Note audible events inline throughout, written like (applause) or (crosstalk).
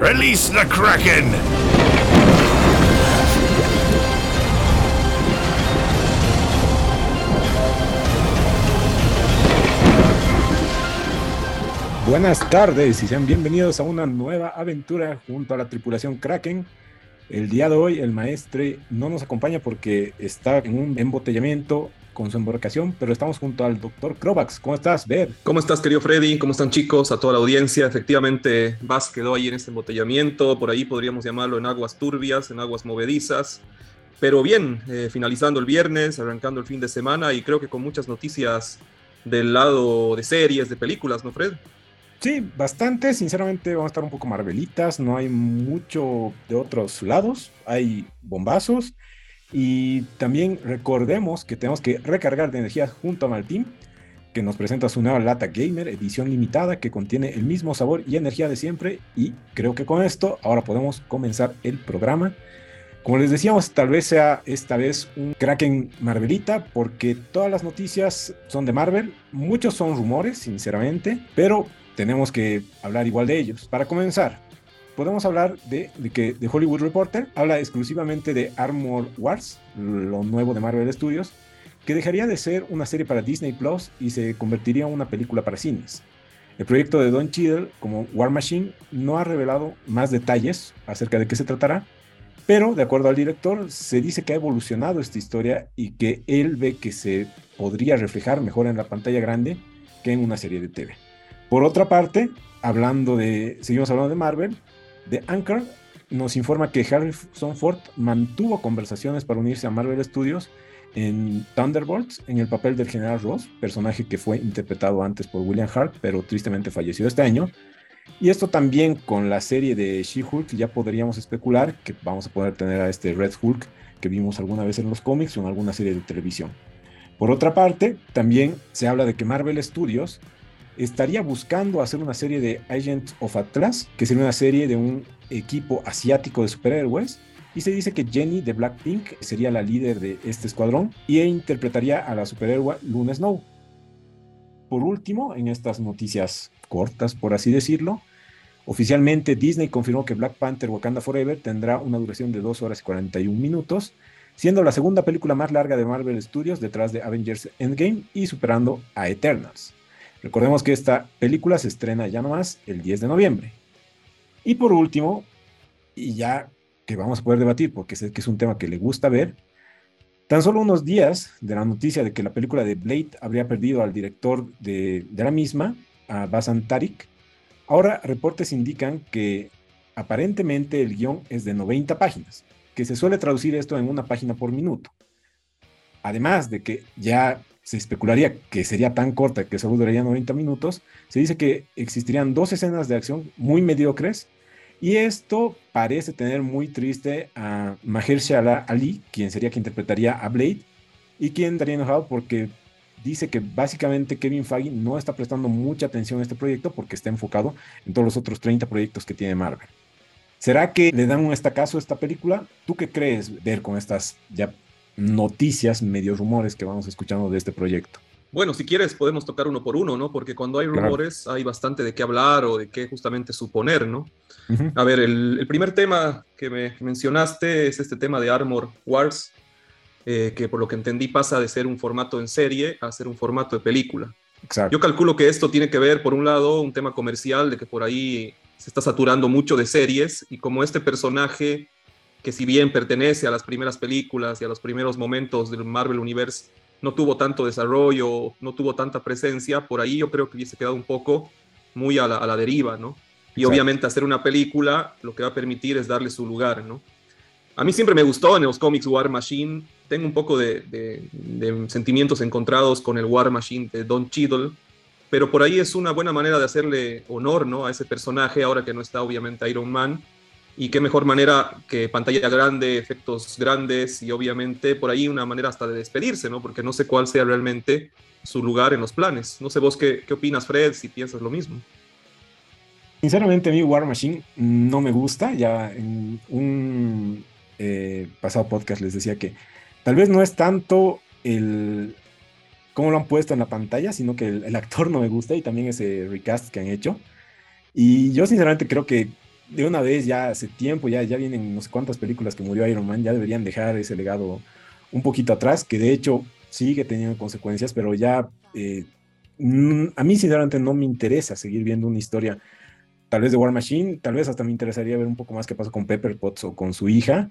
Release the Kraken! Buenas tardes y sean bienvenidos a una nueva aventura junto a la tripulación Kraken. El día de hoy el maestre no nos acompaña porque está en un embotellamiento con su embarcación, pero estamos junto al doctor Krovax. ¿Cómo estás, Ver? ¿Cómo estás, querido Freddy? ¿Cómo están, chicos? A toda la audiencia. Efectivamente, Vas quedó ahí en este embotellamiento. Por ahí podríamos llamarlo en aguas turbias, en aguas movedizas. Pero bien, eh, finalizando el viernes, arrancando el fin de semana y creo que con muchas noticias del lado de series, de películas, ¿no, Fred? Sí, bastante. Sinceramente, vamos a estar un poco marvelitas. No hay mucho de otros lados. Hay bombazos. Y también recordemos que tenemos que recargar de energía junto a Martín, que nos presenta su nueva lata gamer, edición limitada, que contiene el mismo sabor y energía de siempre. Y creo que con esto ahora podemos comenzar el programa. Como les decíamos, tal vez sea esta vez un Kraken Marvelita, porque todas las noticias son de Marvel, muchos son rumores, sinceramente, pero tenemos que hablar igual de ellos. Para comenzar, podemos hablar de, que The Hollywood Reporter habla exclusivamente de Armor Wars, lo nuevo de Marvel Studios, que dejaría de ser una serie para Disney Plus y se convertiría en una película para cines. El proyecto de Don Cheadle como War Machine no ha revelado más detalles acerca de qué se tratará, pero de acuerdo al director se dice que ha evolucionado esta historia y que él ve que se podría reflejar mejor en la pantalla grande que en una serie de TV. Por otra parte, hablando de, seguimos hablando de Marvel, The Anchor nos informa que Harrison Ford mantuvo conversaciones para unirse a Marvel Studios en Thunderbolts en el papel del General Ross, personaje que fue interpretado antes por William Hart, pero tristemente falleció este año. Y esto también con la serie de She-Hulk ya podríamos especular que vamos a poder tener a este Red Hulk que vimos alguna vez en los cómics o en alguna serie de televisión. Por otra parte, también se habla de que Marvel Studios estaría buscando hacer una serie de Agents of Atlas, que sería una serie de un equipo asiático de superhéroes. Y se dice que Jenny de Blackpink sería la líder de este escuadrón y interpretaría a la superhéroe Luna Snow. Por último, en estas noticias cortas, por así decirlo, oficialmente Disney confirmó que Black Panther Wakanda Forever tendrá una duración de 2 horas y 41 minutos, siendo la segunda película más larga de Marvel Studios detrás de Avengers Endgame y superando a Eternals. Recordemos que esta película se estrena ya nomás el 10 de noviembre. Y por último, y ya que vamos a poder debatir porque sé que es un tema que le gusta ver, tan solo unos días de la noticia de que la película de Blade habría perdido al director de, la misma, a Basan Tarik, ahora reportes indican que aparentemente el guion es de 90 páginas, que se suele traducir esto en una página por minuto. Además de que ya se especularía que sería tan corta que solo duraría 90 minutos, se dice que existirían dos escenas de acción muy mediocres y esto parece tener muy triste a Mahershala Ali, quien sería quien interpretaría a Blade y quien estaría enojado porque dice que básicamente Kevin Feige no está prestando mucha atención a este proyecto porque está enfocado en todos los otros 30 proyectos que tiene Marvel. ¿Será que le dan un estacazo a esta película? ¿Tú qué crees ver con estas ya noticias, medio rumores que vamos escuchando de este proyecto. Bueno, si quieres podemos tocar uno por uno, ¿no? Porque cuando hay rumores hay bastante de qué hablar o de qué justamente suponer, ¿no? A ver, el, primer tema que me mencionaste es este tema de Armor Wars, eh, que por lo que entendí pasa de ser un formato en serie a ser un formato de película. Exacto. Yo calculo que esto tiene que ver, por un lado, un tema comercial, de que por ahí se está saturando mucho de series y como este personaje que si bien pertenece a las primeras películas y a los primeros momentos del Marvel Universe, no tuvo tanto desarrollo, no tuvo tanta presencia, por ahí yo creo que hubiese quedado un poco muy a la, deriva, ¿no? Y obviamente hacer una película lo que va a permitir es darle su lugar, ¿no? A mí siempre me gustó en los cómics War Machine, tengo un poco de, de sentimientos encontrados con el War Machine de Don Cheadle, pero por ahí es una buena manera de hacerle honor, ¿no? A ese personaje, ahora que no está obviamente Iron Man, y qué mejor manera que pantalla grande, efectos grandes y obviamente por ahí una manera hasta de despedirse, ¿no? Porque no sé cuál sea realmente su lugar en los planes. No sé vos qué, qué opinas, Fred, si piensas lo mismo. Sinceramente, a mí War Machine no me gusta. Ya en un eh, pasado podcast les decía que tal vez no es tanto el cómo lo han puesto en la pantalla, sino que el, el actor no me gusta y también ese recast que han hecho. Y yo sinceramente creo que de una vez ya hace tiempo, ya, ya vienen no sé cuántas películas que murió Iron Man, ya deberían dejar ese legado un poquito atrás, que de hecho sigue teniendo consecuencias, pero ya eh, mm, a mí sinceramente no me interesa seguir viendo una historia tal vez de War Machine, tal vez hasta me interesaría ver un poco más qué pasó con Pepper Potts o con su hija,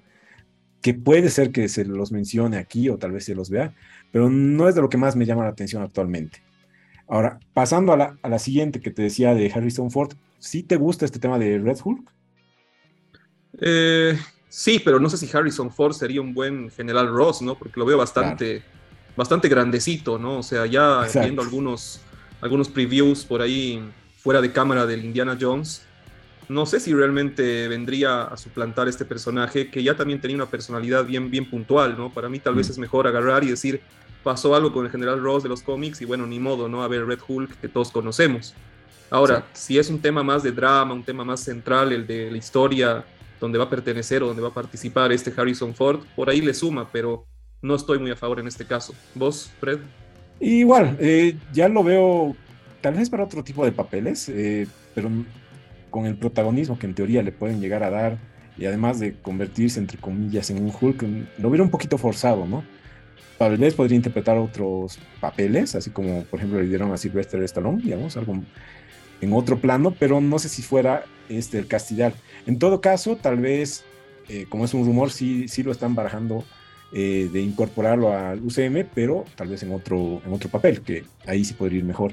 que puede ser que se los mencione aquí o tal vez se los vea, pero no es de lo que más me llama la atención actualmente. Ahora, pasando a la, a la siguiente que te decía de Harrison Ford, ¿sí te gusta este tema de Red Hulk? Eh, sí, pero no sé si Harrison Ford sería un buen General Ross, ¿no? Porque lo veo bastante, bastante grandecito, ¿no? O sea, ya viendo algunos, algunos previews por ahí fuera de cámara del Indiana Jones, no sé si realmente vendría a suplantar este personaje que ya también tenía una personalidad bien, bien puntual, ¿no? Para mí tal vez mm. es mejor agarrar y decir, pasó algo con el General Ross de los cómics y bueno, ni modo, ¿no? A ver, Red Hulk que todos conocemos. Ahora, si es un tema más de drama, un tema más central, el de la historia, donde va a pertenecer o donde va a participar este Harrison Ford, por ahí le suma, pero no estoy muy a favor en este caso. ¿Vos, Fred? Igual, eh, ya lo veo tal vez para otro tipo de papeles, eh, pero con el protagonismo que en teoría le pueden llegar a dar y además de convertirse entre comillas en un Hulk, lo hubiera un poquito forzado, ¿no? Tal vez podría interpretar otros papeles, así como por ejemplo le dieron a Sylvester Stallone, digamos, algo en otro plano, pero no sé si fuera este el castigar. En todo caso, tal vez, eh, como es un rumor, sí, sí lo están barajando eh, de incorporarlo al UCM, pero tal vez en otro, en otro papel, que ahí sí podría ir mejor.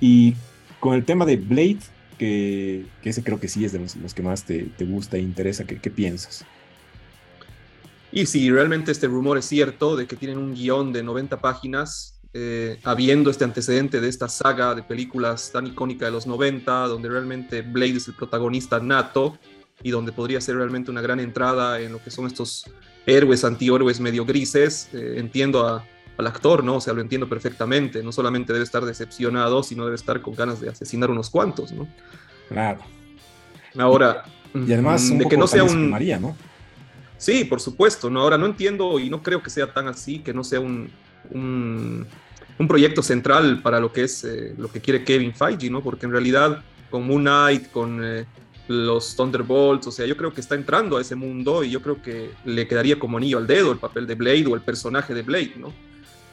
Y con el tema de Blade, que, ese creo que sí es de los, que más te, gusta e interesa. ¿Qué, piensas? Y si realmente este rumor es cierto de que tienen un guion de 90 páginas, eh, habiendo este antecedente de esta saga de películas tan icónica de los 90, donde realmente Blade es el protagonista nato y donde podría ser realmente una gran entrada en lo que son estos héroes, antihéroes medio grises, eh, entiendo al actor, ¿no? O sea, lo entiendo perfectamente. No solamente debe estar decepcionado, sino debe estar con ganas de asesinar unos cuantos, ¿no? Claro. Ahora, y además, de que no sea un. María, ¿no? Sí, por supuesto, ¿no? Ahora no entiendo y no creo que sea tan así, que no sea un, un, proyecto central para lo que es eh, lo que quiere Kevin Feige, ¿no? Porque en realidad con Moon Knight, con eh, los Thunderbolts, o sea, yo creo que está entrando a ese mundo y yo creo que le quedaría como anillo al dedo el papel de Blade o el personaje de Blade, ¿no?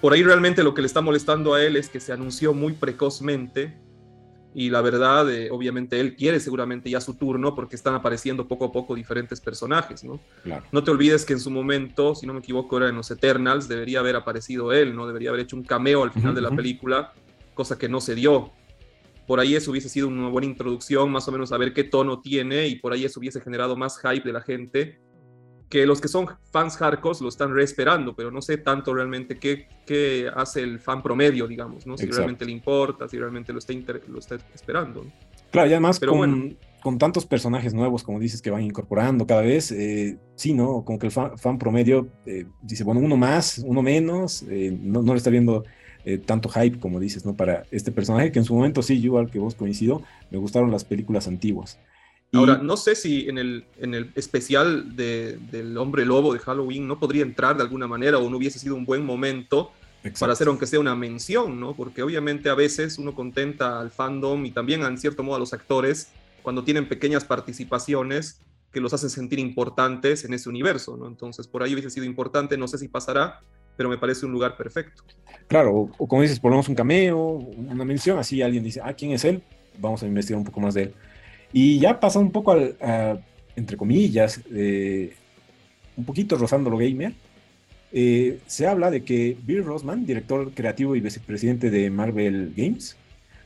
Por ahí realmente lo que le está molestando a él es que se anunció muy precozmente y la verdad, eh, obviamente él quiere seguramente ya su turno porque están apareciendo poco a poco diferentes personajes, ¿no? No te olvides que en su momento, si no me equivoco, era en los Eternals, debería haber aparecido él, ¿no? Debería haber hecho un cameo al final de la película, cosa que no se dio. Por ahí eso hubiese sido una buena introducción, más o menos a ver qué tono tiene y por ahí eso hubiese generado más hype de la gente que los que son fans hardcore lo están reesperando, pero no sé tanto realmente qué, qué hace el fan promedio, digamos, ¿no? Si realmente le importa, si realmente lo está, lo está esperando. Claro, y además Pero con, bueno. con tantos personajes nuevos, como dices, que van incorporando cada vez, eh, sí, ¿no? Como que el fan, promedio eh, dice, bueno, uno más, uno menos, eh, no, no le está viendo tanto hype, como dices, ¿no? Para este personaje, que en su momento sí, yo al que vos coincido, me gustaron las películas antiguas. Ahora, no sé si en el, en el especial del hombre lobo de Halloween no podría entrar de alguna manera o no hubiese sido un buen momento para hacer aunque sea una mención, ¿no? Porque obviamente a veces uno contenta al fandom y también en cierto modo a los actores cuando tienen pequeñas participaciones que los hacen sentir importantes en ese universo, ¿no? Entonces, por ahí hubiese sido importante, no sé si pasará, pero me parece un lugar perfecto. Claro, o, como dices, ponemos un cameo, una mención, así alguien dice, ah, ¿quién es él? Vamos a investigar un poco más de él. Y ya pasa un poco al, entre comillas, eh, un poquito rozando lo gamer. Eh, se habla de que Bill Rossman, director creativo y vicepresidente de Marvel Games,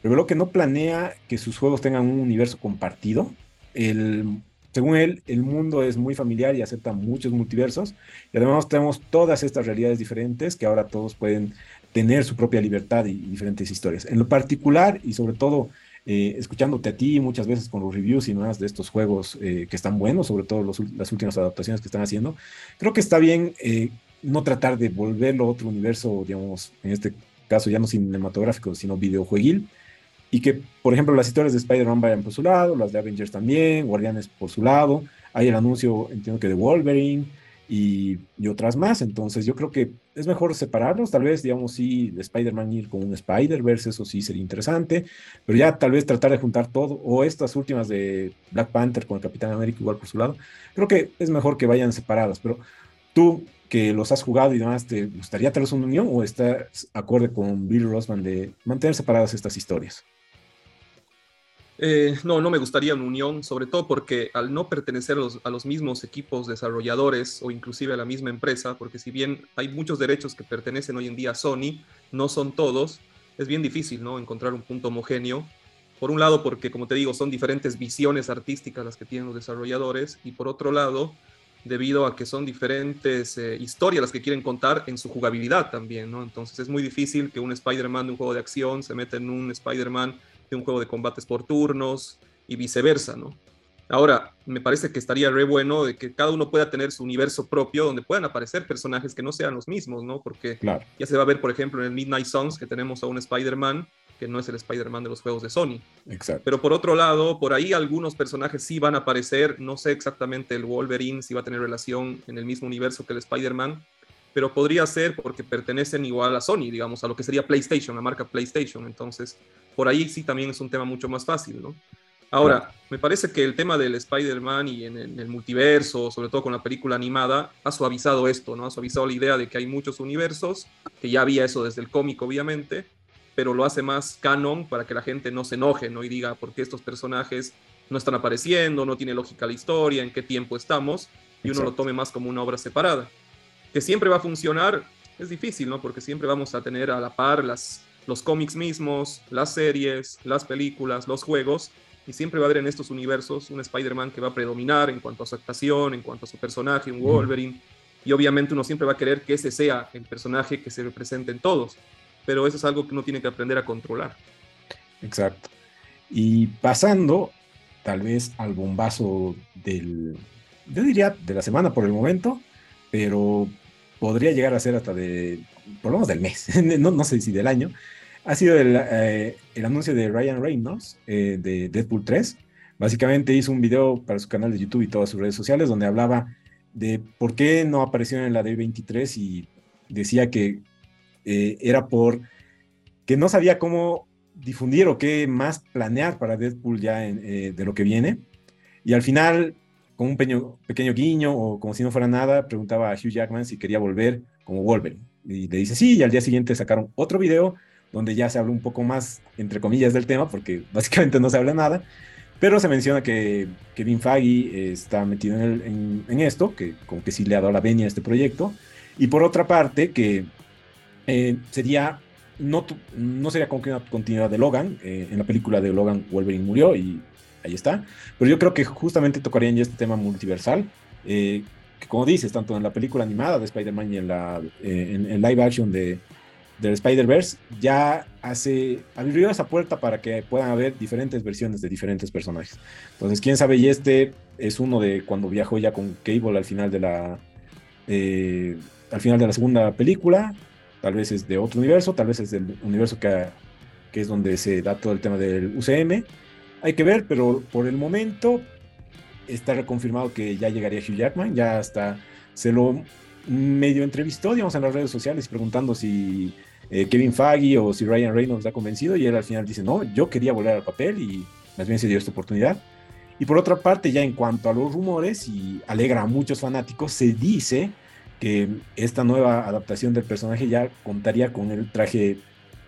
reveló que no planea que sus juegos tengan un universo compartido. El, según él, el mundo es muy familiar y acepta muchos multiversos. Y además tenemos todas estas realidades diferentes que ahora todos pueden tener su propia libertad y diferentes historias. En lo particular y sobre todo eh, escuchándote a ti muchas veces con los reviews y nuevas de estos juegos eh, que están buenos, sobre todo las últimas adaptaciones que están haciendo, creo que está bien eh, no tratar de volverlo a otro universo, digamos, en este caso ya no cinematográfico, sino videojueguil, y que, por ejemplo, las historias de Spider-Man vayan por su lado, las de Avengers también, Guardianes por su lado, hay el anuncio, entiendo que de Wolverine, y, otras más. Entonces yo creo que es mejor separarlos. Tal vez, digamos, sí, Spider-Man ir con un Spider-Verse, eso sí sería interesante, pero ya tal vez tratar de juntar todo, o estas últimas de Black Panther con el Capitán América igual por su lado, creo que es mejor que vayan separadas, pero tú que los has jugado y demás, ¿te gustaría tener una unión o estás acorde con Bill Rossman de mantener separadas estas historias? Eh, no, no me gustaría una unión, sobre todo porque al no pertenecer a los, mismos equipos desarrolladores o inclusive a la misma empresa, porque si bien hay muchos derechos que pertenecen hoy en día a Sony, no son todos, es bien difícil ¿no? encontrar un punto homogéneo. Por un lado, porque como te digo, son diferentes visiones artísticas las que tienen los desarrolladores, y por otro lado, debido a que son diferentes eh, historias las que quieren contar en su jugabilidad también, ¿no? Entonces es muy difícil que un Spider-Man de un juego de acción se meta en un Spider-Man un juego de combates por turnos y viceversa, ¿no? Ahora, me parece que estaría re bueno de que cada uno pueda tener su universo propio donde puedan aparecer personajes que no sean los mismos, ¿no? Porque ya se va a ver, por ejemplo, en el Midnight Suns que tenemos a un Spider-Man que no es el Spider-Man de los juegos de Sony. Exacto. Pero por otro lado, por ahí algunos personajes sí van a aparecer, no sé exactamente el Wolverine si va a tener relación en el mismo universo que el Spider-Man, pero podría ser porque pertenecen igual a Sony, digamos, a lo que sería PlayStation, la marca PlayStation. Entonces, por ahí sí también es un tema mucho más fácil, ¿no? Ahora, me parece que el tema del Spider-Man y en, el multiverso, sobre todo con la película animada, ha suavizado esto, ¿no? Ha suavizado la idea de que hay muchos universos, que ya había eso desde el cómic, obviamente, pero lo hace más canon para que la gente no se enoje, ¿no? Y diga, ¿por qué estos personajes no están apareciendo? No tiene lógica la historia, en qué tiempo estamos, y uno lo tome más como una obra separada. Que siempre va a funcionar, es difícil, ¿no? Porque siempre vamos a tener a la par las los cómics mismos, las series, las películas, los juegos, y siempre va a haber en estos universos un Spider-Man que va a predominar en cuanto a su actuación, en cuanto a su personaje, un Wolverine, y obviamente uno siempre va a querer que ese sea el personaje que se represente en todos, pero eso es algo que uno tiene que aprender a controlar. Exacto. Y pasando tal vez al bombazo del, yo diría, de la semana por el momento, pero podría llegar a ser hasta de, por lo menos del mes, (laughs) no, no sé si del año, ha sido el, eh, anuncio de Ryan Reynolds eh, de Deadpool 3. Básicamente hizo un video para su canal de YouTube y todas sus redes sociales donde hablaba de por qué no apareció en la D23 y decía que eh, era por que no sabía cómo difundir o qué más planear para Deadpool ya de lo que viene. Y al final, con un pequeño, guiño o como si no fuera nada, preguntaba a Hugh Jackman si quería volver como Wolverine. Y le dice sí, y al día siguiente sacaron otro video donde ya se habla un poco más, entre comillas, del tema, porque (laughs) básicamente no se habla nada, pero se menciona que Kevin Feige está metido en, esto, que como que sí le ha dado la venia a este proyecto, y por otra parte que eh, sería, no, no sería como que una continuidad de Logan, eh, en la película de Logan Wolverine murió y ahí está, pero yo creo que justamente tocarían ya este tema multiversal, eh, que como dices, tanto en la película animada de Spider-Man y en la en live action de, del Spider-Verse ya hace, abrió esa puerta para que puedan haber diferentes versiones de diferentes personajes. Entonces, quién sabe, y este es uno de cuando viajó ya con Cable al final de la, eh, al final de la segunda película, tal vez es de otro universo, tal vez es del universo que, que es donde se da todo el tema del UCM. Hay que ver, pero por el momento está reconfirmado que ya llegaría Hugh Jackman, ya hasta se lo medio entrevistó, digamos, en las redes sociales preguntando si eh, Kevin Feige o si Ryan Reynolds ha convencido y él al final dice, no, yo quería volver al papel y más bien se dio esta oportunidad. Y por otra parte, ya en cuanto a los rumores, y alegra a muchos fanáticos, se dice que esta nueva adaptación del personaje ya contaría con el traje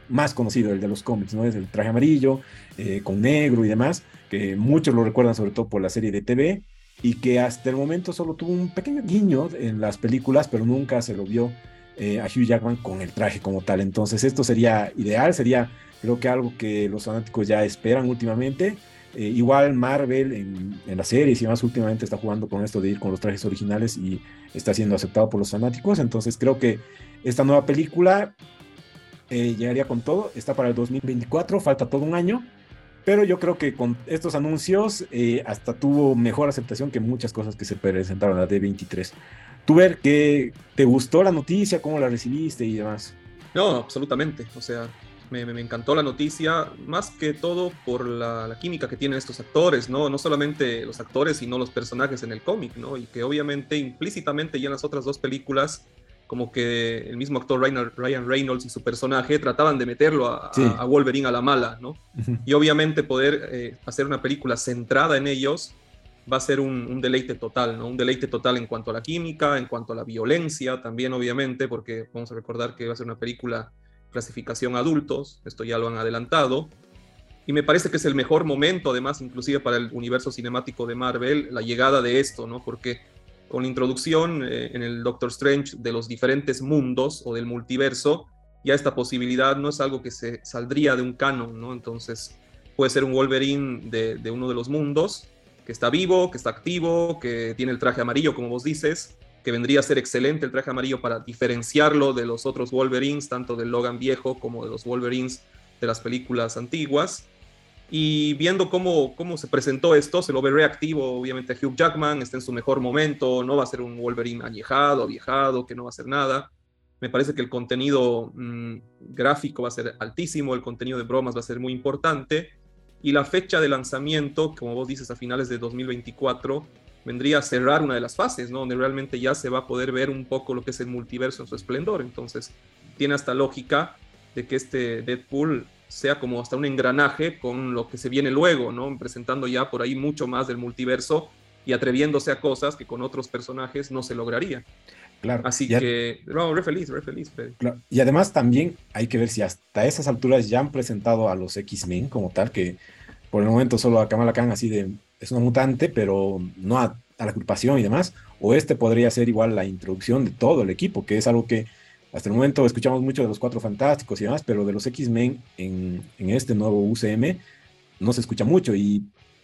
más conocido, el de los cómics, ¿no? Es el traje amarillo, eh, con negro y demás, que muchos lo recuerdan sobre todo por la serie de TV, y que hasta el momento solo tuvo un pequeño guiño en las películas, pero nunca se lo vio eh, a Hugh Jackman con el traje como tal. Entonces esto sería ideal, sería creo que algo que los fanáticos ya esperan últimamente. Eh, igual Marvel en, en, las series y más últimamente está jugando con esto de ir con los trajes originales y está siendo aceptado por los fanáticos. Entonces creo que esta nueva película eh, llegaría con todo. Está para el 2024, falta todo un año. Pero yo creo que con estos anuncios eh, hasta tuvo mejor aceptación que muchas cosas que se presentaron a la D23. Tú ver que te gustó la noticia, cómo la recibiste y demás. No, absolutamente. O sea, me, encantó la noticia, más que todo por la, química que tienen estos actores, ¿no? No solamente los actores, sino los personajes en el cómic, ¿no? Y que obviamente implícitamente ya en las otras dos películas, como que el mismo actor Ryan, Reynolds y su personaje trataban de meterlo a, Wolverine a la mala, ¿no? Y obviamente poder eh, hacer una película centrada en ellos va a ser un, un, deleite total, ¿no? Un deleite total en cuanto a la química, en cuanto a la violencia también, obviamente, porque vamos a recordar que va a ser una película clasificación adultos, esto ya lo han adelantado, y me parece que es el mejor momento, además, inclusive para el universo cinemático de Marvel, la llegada de esto, ¿no? Porque con la introducción eh, en el Doctor Strange de los diferentes mundos o del multiverso, ya esta posibilidad no es algo que se saldría de un canon, ¿no? Entonces puede ser un Wolverine de, de uno de los mundos, que está vivo, que está activo, que tiene el traje amarillo, como vos dices, que vendría a ser excelente el traje amarillo para diferenciarlo de los otros Wolverines, tanto del Logan viejo como de los Wolverines de las películas antiguas. Y viendo cómo, cómo se presentó esto, se lo ve reactivo, obviamente Hugh Jackman está en su mejor momento, no va a ser un Wolverine añejado, aviejado, que no va a hacer nada. Me parece que el contenido mm, gráfico va a ser altísimo, el contenido de bromas va a ser muy importante. Y la fecha de lanzamiento, como vos dices, a finales de 2024, vendría a cerrar una de las fases, ¿no? Donde realmente ya se va a poder ver un poco lo que es el multiverso en su esplendor. Entonces, tiene hasta lógica de que este Deadpool sea como hasta un engranaje con lo que se viene luego, ¿no? Presentando ya por ahí mucho más del multiverso y atreviéndose a cosas que con otros personajes no se lograría. Claro. Así que, no, re feliz, re feliz. Claro. Y además también hay que ver si hasta esas alturas ya han presentado a los X-Men como tal, que por el momento solo a Kamala Khan así de es una mutante, pero no a, la culpación y demás, o este podría ser igual la introducción de todo el equipo, que es algo que hasta el momento escuchamos mucho de los Cuatro Fantásticos y demás, pero de los X-Men en, este nuevo UCM no se escucha mucho y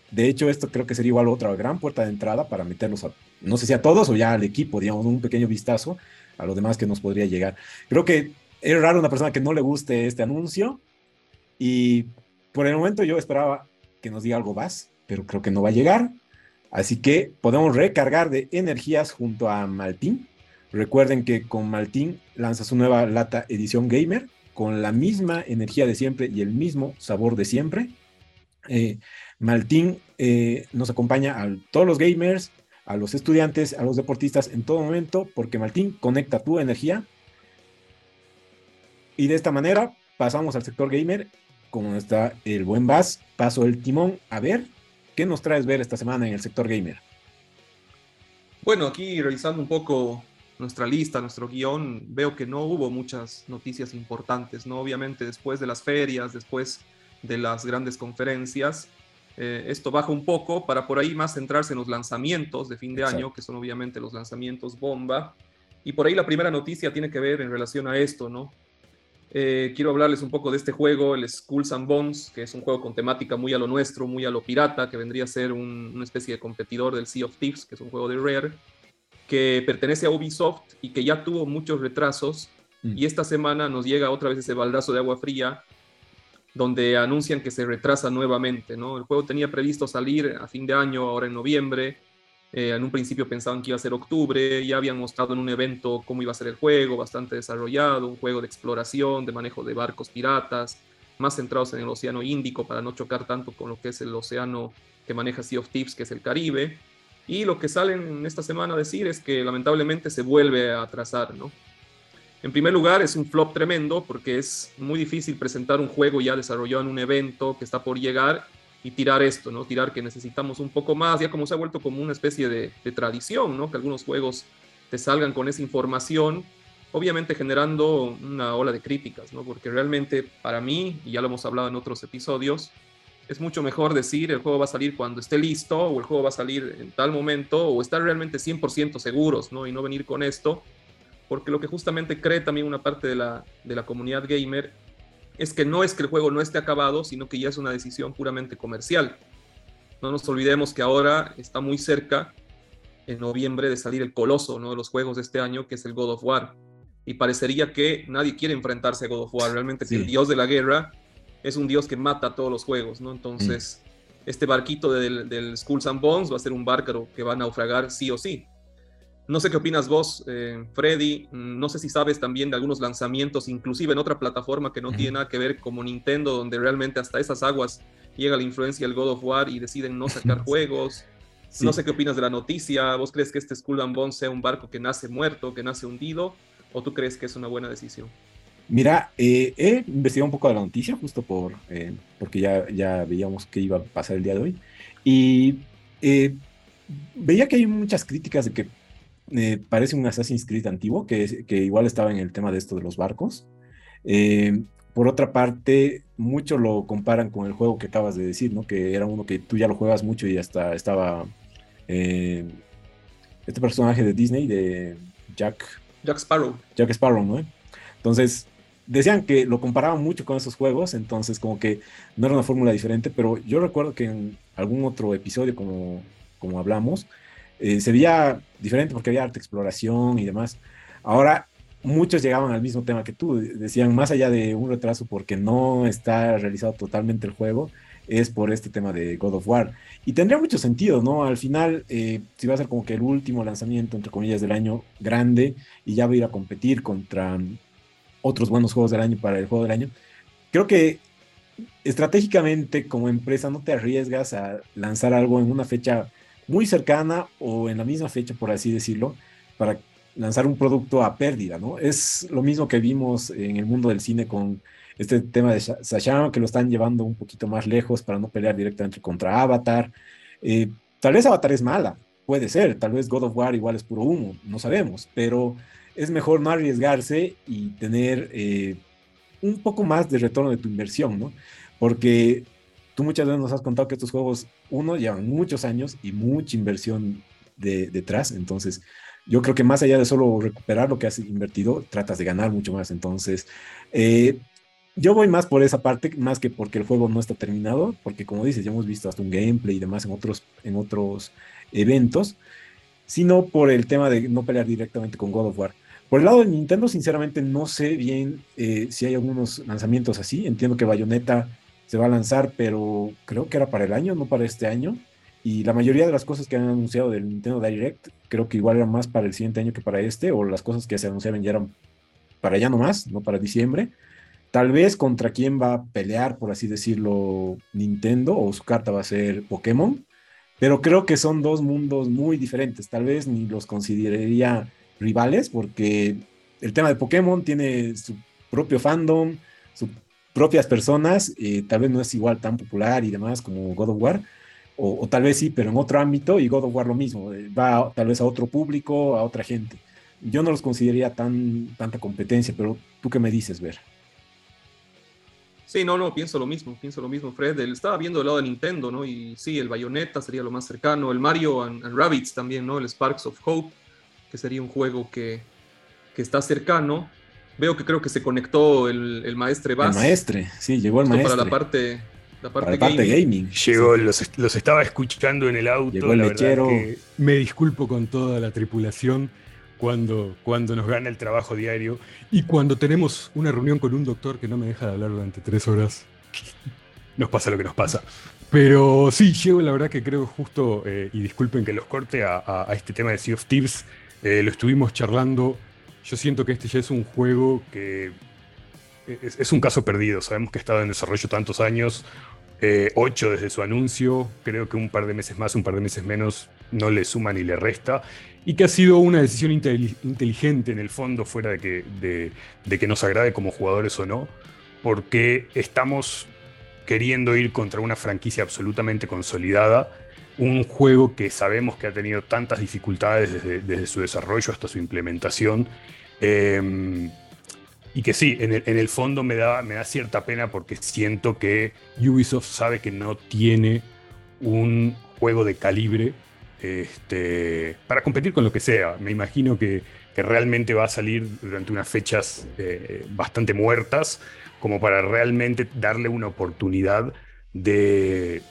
de hecho esto creo que sería igual otra gran puerta de entrada para meterlos a, no sé si a todos o ya al equipo, digamos, un pequeño vistazo a lo demás que nos podría llegar. Creo que es raro una persona que no le guste este anuncio y por el momento yo esperaba que nos diga algo más, pero creo que no va a llegar. Así que podemos recargar de energías junto a Maltín. Recuerden que con Maltín lanza su nueva lata edición gamer con la misma energía de siempre y el mismo sabor de siempre. Eh, Maltín eh, nos acompaña a todos los gamers, a los estudiantes, a los deportistas en todo momento, porque Maltín conecta tu energía. Y de esta manera pasamos al sector gamer. Como está el buen Bass, paso el timón a ver ¿Qué nos traes ver esta semana en el sector gamer? Bueno, aquí revisando un poco nuestra lista, nuestro guion, veo que no hubo muchas noticias importantes, ¿no? Obviamente después de las ferias, después de las grandes conferencias, eh, esto baja un poco para por ahí más centrarse en los lanzamientos de fin de año, que son obviamente los lanzamientos bomba. Y por ahí la primera noticia tiene que ver en relación a esto, ¿no? Eh, quiero hablarles un poco de este juego, el Skulls and Bones, que es un juego con temática muy a lo nuestro, muy a lo pirata, que vendría a ser una especie de competidor del Sea of Thieves, que es un juego de Rare, que pertenece a Ubisoft y que ya tuvo muchos retrasos. Mm. Y esta semana nos llega otra vez ese baldazo de agua fría, donde anuncian que se retrasa nuevamente. ¿no? El juego tenía previsto salir a fin de año, ahora en noviembre eh, en un principio pensaban que iba a ser octubre, ya habían mostrado en un evento cómo iba a ser el juego, bastante desarrollado, un juego de exploración, de manejo de barcos piratas, más centrados en el Océano Índico para no chocar tanto con lo que es el océano que maneja Sea of Thieves, que es el Caribe. Y lo que salen esta semana a decir es que lamentablemente se vuelve a atrasar, ¿no? En primer lugar, es un flop tremendo porque es muy difícil presentar un juego ya desarrollado en un evento que está por llegar y tirar esto, ¿no? Tirar que necesitamos un poco más, ya como se ha vuelto como una especie de, tradición, ¿no? Que algunos juegos te salgan con esa información, obviamente generando una ola de críticas, ¿no? Porque realmente para mí, y ya lo hemos hablado en otros episodios, es mucho mejor decir el juego va a salir cuando esté listo o el juego va a salir en tal momento o estar realmente 100% seguros, ¿no? Y no venir con esto, porque lo que justamente cree también una parte de la, de la comunidad gamer es que no es que el juego no esté acabado, sino que ya es una decisión puramente comercial. No nos olvidemos que ahora está muy cerca, en noviembre, de salir el coloso ¿no? de los juegos de este año, que es el God of War. Y parecería que nadie quiere enfrentarse a God of War. Realmente el dios de la guerra es un dios que mata todos los juegos, ¿no? Entonces, mm. este barquito del, del Skulls and Bones va a ser un barco que va a naufragar sí o sí. No sé qué opinas vos, eh, Freddy. No sé si sabes también de algunos lanzamientos, inclusive en otra plataforma que no tiene nada que ver como Nintendo, donde realmente hasta esas aguas llega la influencia del God of War y deciden no sacar (laughs) juegos. No sé qué opinas de la noticia. ¿Vos crees que este Skull and Bones sea un barco que nace muerto, que nace hundido? ¿O tú crees que es una buena decisión? Mira, eh, he investigado un poco de la noticia, justo por, eh, porque ya, ya veíamos qué iba a pasar el día de hoy. Y eh, veía que hay muchas críticas de que parece un Assassin's Creed antiguo, que, que, igual estaba en el tema de esto de los barcos. por otra parte, muchos lo comparan con el juego que acabas de decir, ¿no? Que era uno que tú ya lo juegas mucho y hasta estaba este personaje de Disney, de Jack. Jack Sparrow. Jack Sparrow, ¿no? Entonces, decían que lo comparaban mucho con esos juegos, entonces como que no era una fórmula diferente, pero yo recuerdo que en algún otro episodio, como, como hablamos, eh, se veía diferente porque había arte exploración y demás. Ahora, muchos llegaban al mismo tema que tú, decían, más allá de un retraso porque no está realizado totalmente el juego, es por este tema de God of War. Y tendría mucho sentido, ¿no? Al final, eh, si va a ser como que el último lanzamiento, entre comillas, del año grande, y ya va a ir a competir contra otros buenos juegos del año para el juego del año. Creo que estratégicamente como empresa no te arriesgas a lanzar algo en una fecha muy cercana o en la misma fecha, por así decirlo, para lanzar un producto a pérdida, ¿no? Es lo mismo que vimos en el mundo del cine con este tema de Sasha, que lo están llevando un poquito más lejos para no pelear directamente contra Avatar. Eh, tal vez Avatar es mala, puede ser, tal vez God of War igual es puro humo, no sabemos, pero es mejor no arriesgarse y tener eh, un poco más de retorno de tu inversión, ¿no? Porque tú muchas veces nos has contado que estos juegos, uno, llevan muchos años y mucha inversión de, detrás, entonces yo creo que más allá de solo recuperar lo que has invertido, tratas de ganar mucho más, entonces... Eh, yo voy más por esa parte, más que porque el juego no está terminado, porque como dices, ya hemos visto hasta un gameplay y demás en otros, en otros eventos, sino por el tema de no pelear directamente con God of War. Por el lado de Nintendo, sinceramente no sé bien eh, si hay algunos lanzamientos así. Entiendo que Bayonetta se va a lanzar, pero creo que era para el año, no para este año. Y la mayoría de las cosas que han anunciado del Nintendo Direct, creo que igual eran más para el siguiente año que para este, o las cosas que se anunciaban ya eran para ya nomás, no para diciembre. Tal vez contra quién va a pelear, por así decirlo, Nintendo, o su carta va a ser Pokémon, pero creo que son dos mundos muy diferentes. Tal vez ni los consideraría rivales, porque el tema de Pokémon tiene su propio fandom, sus propias personas, tal vez no es igual tan popular y demás como God of War, o, tal vez sí, pero en otro ámbito, y God of War lo mismo, eh, va tal vez a otro público, a otra gente. Yo no los consideraría tan, tanta competencia, pero tú qué me dices, Ver. Sí, no, no, pienso lo mismo, pienso lo mismo, Fred. Estaba viendo el lado de Nintendo, ¿no? Y sí, el Bayonetta sería lo más cercano, el Mario and, and Rabbids también, ¿no? El Sparks of Hope que sería un juego que, que está cercano. Veo que creo que se conectó el, el maestre Bass. El maestre, sí, llegó el maestre. Para la parte, la parte, gaming. Llegó, los, los, estaba escuchando en el auto. Llegó el lechero. me disculpo con toda la tripulación cuando, cuando nos gana el trabajo diario y cuando tenemos una reunión con un doctor que no me deja de hablar durante tres horas. (laughs) Nos pasa lo que nos pasa. Pero sí, llego, la verdad que creo justo, eh, y disculpen que los corte, a, a, este tema de Sea of Thieves eh, lo estuvimos charlando. Yo siento que este ya es un juego que es, un caso perdido. Sabemos que ha estado en desarrollo tantos años, eh, ocho desde su anuncio. Creo que un par de meses más, un par de meses menos no le suma ni le resta. Y que ha sido una decisión inteligente en el fondo, fuera de que, de que nos agrade como jugadores o no, porque estamos queriendo ir contra una franquicia absolutamente consolidada un juego que sabemos que ha tenido tantas dificultades desde, su desarrollo hasta su implementación. Em, y que sí, en el, fondo me da, cierta pena porque siento que Ubisoft sabe que no tiene un juego de calibre este, para competir con lo que sea. Me imagino que, realmente va a salir durante unas fechas eh, bastante muertas, como para realmente darle una oportunidad de,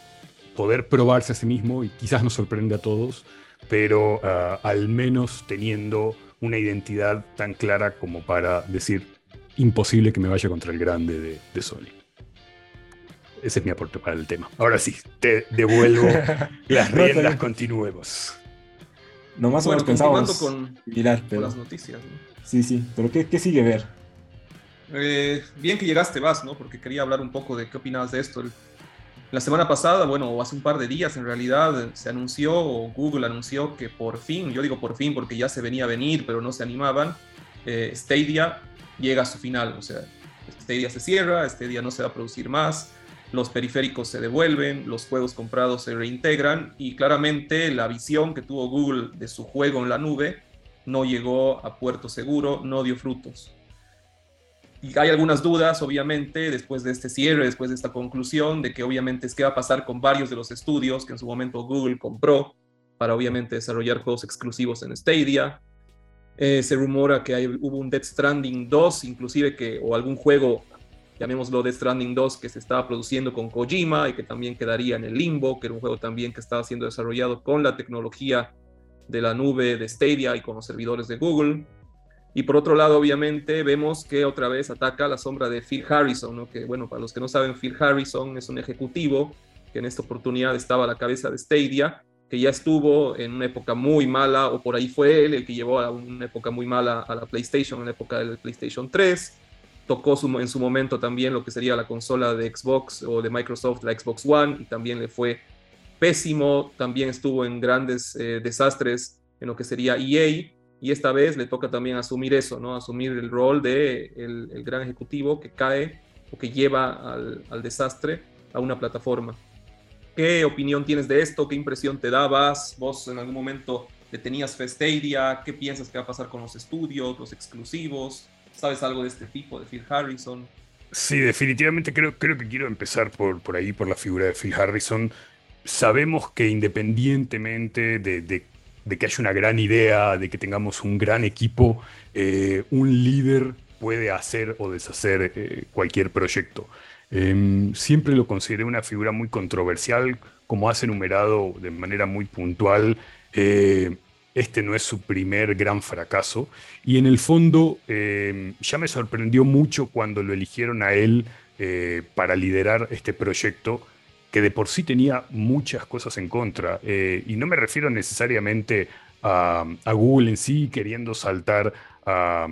poder probarse a sí mismo y quizás nos sorprende a todos, pero ah, al menos teniendo una identidad tan clara como para decir imposible que me vaya contra el grande de, Sony. Ese es mi aporte para el tema. Ahora sí, te devuelvo (laughs) las riendas, continuemos. No más o menos pensamos con, mirar, pero... las noticias. Sí, sí, pero ¿qué, qué sigue ver? Eh, bien que llegaste, Vas, ¿no? Porque quería hablar un poco de qué opinabas de esto. La semana pasada, bueno, hace un par de días en realidad, se anunció, o Google anunció que por fin, yo digo por fin porque ya se venía a venir, pero no se animaban, eh, Stadia llega a su final. O sea, Stadia se cierra, Stadia no se va a producir más, los periféricos se devuelven, los juegos comprados se reintegran y claramente la visión que tuvo Google de su juego en la nube no llegó a puerto seguro, no dio frutos. Y hay algunas dudas, obviamente, después de este cierre, después de esta conclusión, de que obviamente es qué va a pasar con varios de los estudios que en su momento Google compró para obviamente desarrollar juegos exclusivos en Stadia. Eh, se rumora que hay, hubo un Death Stranding 2, inclusive que, o algún juego, llamémoslo Death Stranding 2, que se estaba produciendo con Kojima y que también quedaría en el limbo, que era un juego también que estaba siendo desarrollado con la tecnología de la nube de Stadia y con los servidores de Google. Y por otro lado, obviamente, vemos que otra vez ataca la sombra de Phil Harrison, que bueno, para los que no saben, Phil Harrison es un ejecutivo que en esta oportunidad estaba a la cabeza de Stadia, que ya estuvo en una época muy mala, o por ahí fue él el que llevó a una época muy mala a la PlayStation, en la época del PlayStation 3. Tocó en su momento también lo que sería la consola de Xbox o de Microsoft, la Xbox One, y también le fue pésimo. También estuvo en grandes eh, desastres en lo que sería EA y esta vez le toca también asumir eso, ¿no? Asumir el rol de el, gran ejecutivo que cae o que lleva al, desastre a una plataforma. ¿Qué opinión tienes de esto? ¿Qué impresión te dabas? ¿Vos en algún momento le tenías? ¿Qué piensas que va a pasar con los estudios, los exclusivos? ¿Sabes algo de este tipo, de Phil Harrison? Sí, definitivamente creo, creo que quiero empezar por, por ahí, por la figura de Phil Harrison. Sabemos que independientemente de, de de que haya una gran idea, de que tengamos un gran equipo, eh, un líder puede hacer o deshacer eh, cualquier proyecto. Em, siempre lo consideré una figura muy controversial, como has enumerado de manera muy puntual. Eh, este no es su primer gran fracaso y en el fondo em, ya me sorprendió mucho cuando lo eligieron a él para liderar este proyecto que de por sí tenía muchas cosas en contra. Eh, y no me refiero necesariamente a, Google en sí queriendo saltar a,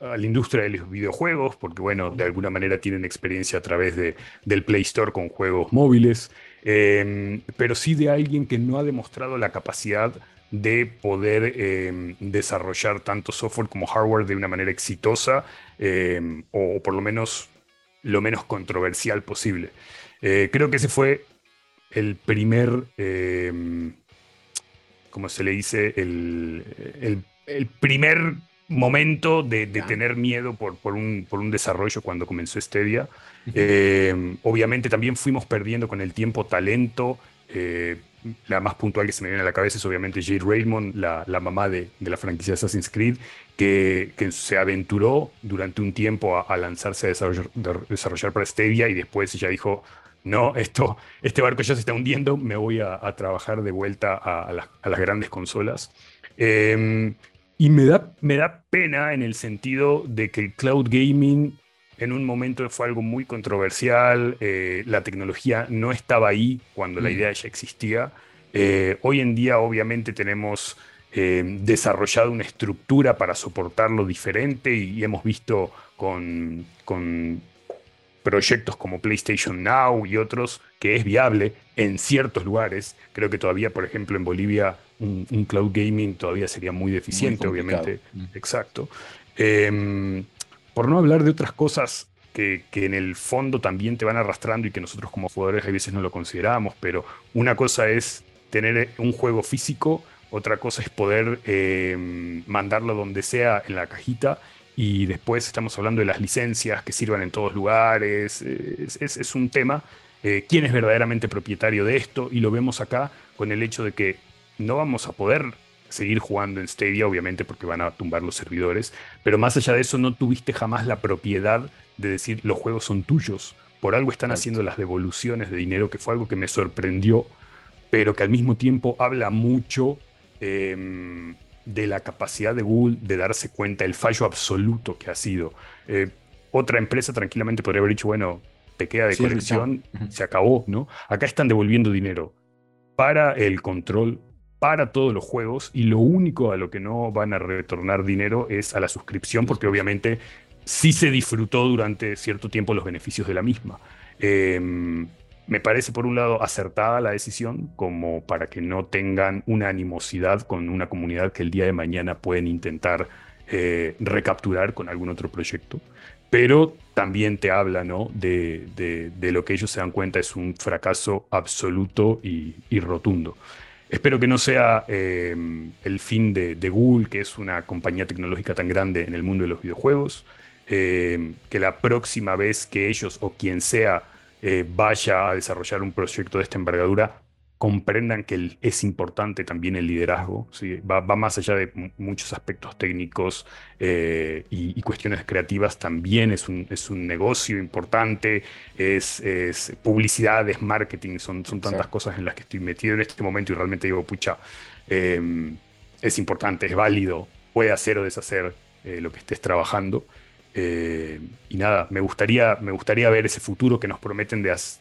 la industria de los videojuegos, porque bueno, de alguna manera tienen experiencia a través de, del Play Store con juegos móviles, em, pero sí de alguien que no ha demostrado la capacidad de poder em, desarrollar tanto software como hardware de una manera exitosa em, o por lo menos lo menos controversial posible. Eh, creo que ese fue el primer, eh, ¿cómo se le dice? El, primer momento de, tener miedo por, por, un, por, un, desarrollo cuando comenzó Stadia. Eh, obviamente también fuimos perdiendo con el tiempo talento. la más puntual que se me viene a la cabeza es obviamente Jade Raymond, la, mamá de, la franquicia Assassin's Creed, que, se aventuró durante un tiempo a, lanzarse a desarrollar, desarrollar, para Stadia y después ella dijo, no, esto, este barco ya se está hundiendo, me voy a, trabajar de vuelta a, las, grandes consolas. Em, y me da, me da pena en el sentido de que el cloud gaming en un momento fue algo muy controversial, eh, la tecnología no estaba ahí cuando la mm. idea ya existía. Eh, hoy en día obviamente tenemos em, desarrollado una estructura para soportarlo diferente y, hemos visto con, con proyectos como PlayStation Now y otros que es viable en ciertos lugares. Creo que todavía, por ejemplo, en Bolivia un, cloud gaming todavía sería muy deficiente, obviamente. Mm. Exacto. Em, por no hablar de otras cosas que, en el fondo también te van arrastrando y que nosotros como jugadores a veces no lo consideramos, pero una cosa es tener un juego físico, otra cosa es poder em, mandarlo donde sea en la cajita y después estamos hablando de las licencias que sirvan en todos lugares. Es, un tema. Eh, ¿Quién es verdaderamente propietario de esto? Y lo vemos acá con el hecho de que no vamos a poder seguir jugando en Stadia, obviamente porque van a tumbar los servidores, pero más allá de eso no tuviste jamás la propiedad de decir los juegos son tuyos. Por algo están haciendo las devoluciones de dinero, que fue algo que me sorprendió, pero que al mismo tiempo habla mucho em, de la capacidad de Google de darse cuenta el fallo absoluto que ha sido. Eh, otra empresa tranquilamente podría haber dicho, bueno, te queda de colección, se acabó, ¿no? Acá están devolviendo dinero para el control para todos los juegos y lo único a lo que no van a retornar dinero es a la suscripción, porque obviamente sí se disfrutó durante cierto tiempo los beneficios de la misma. Em, me parece, por un lado, acertada la decisión, como para que no tengan una animosidad con una comunidad que el día de mañana pueden intentar eh, recapturar con algún otro proyecto. Pero también te habla ¿no? de, lo que ellos se dan cuenta es un fracaso absoluto y, rotundo. Espero que no sea em, el fin de, Google, que es una compañía tecnológica tan grande en el mundo de los videojuegos, em, que la próxima vez que ellos o quien sea eh, vaya a desarrollar un proyecto de esta envergadura, comprendan que es importante también el liderazgo, ¿sí? va, más allá de muchos aspectos técnicos eh, y, cuestiones creativas, también es un, es un negocio importante, es, publicidad, es marketing, son, son tantas cosas en las que estoy metido en este momento y realmente digo, pucha, em, es importante, es válido, puede hacer o deshacer eh, lo que estés trabajando. Eh, y nada, me gustaría, me gustaría ver ese futuro que nos prometen de hace,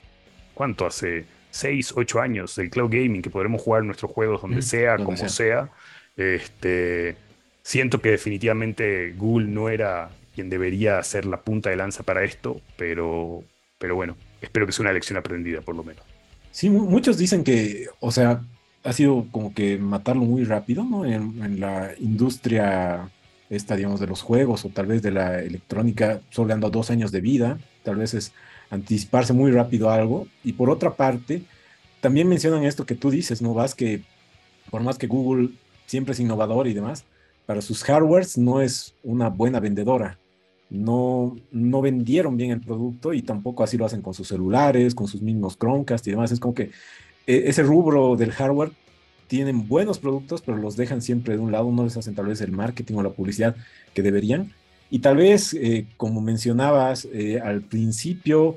¿cuánto? Hace 6, 8 años del cloud gaming, que podremos jugar nuestros juegos donde mm, sea, como sea. Este, siento que definitivamente Google no era quien debería ser la punta de lanza para esto, pero, pero bueno, espero que sea una lección aprendida por lo menos. Sí, muchos dicen que, o sea, ha sido como que matarlo muy rápido, ¿no? en la industria esta, digamos, de los juegos o tal vez de la electrónica, solo ando dos años de vida, tal vez es anticiparse muy rápido algo. Y por otra parte, también mencionan esto que tú dices, ¿no? Vas que por más que Google siempre es innovador y demás, para sus hardwares no es una buena vendedora. No, no vendieron bien el producto y tampoco así lo hacen con sus celulares, con sus mismos Chromecast y demás. Es como que e, ese rubro del hardware tienen buenos productos, pero los dejan siempre de un lado, no les hacen tal vez el marketing o la publicidad que deberían. Y tal vez, eh, como mencionabas eh, al principio,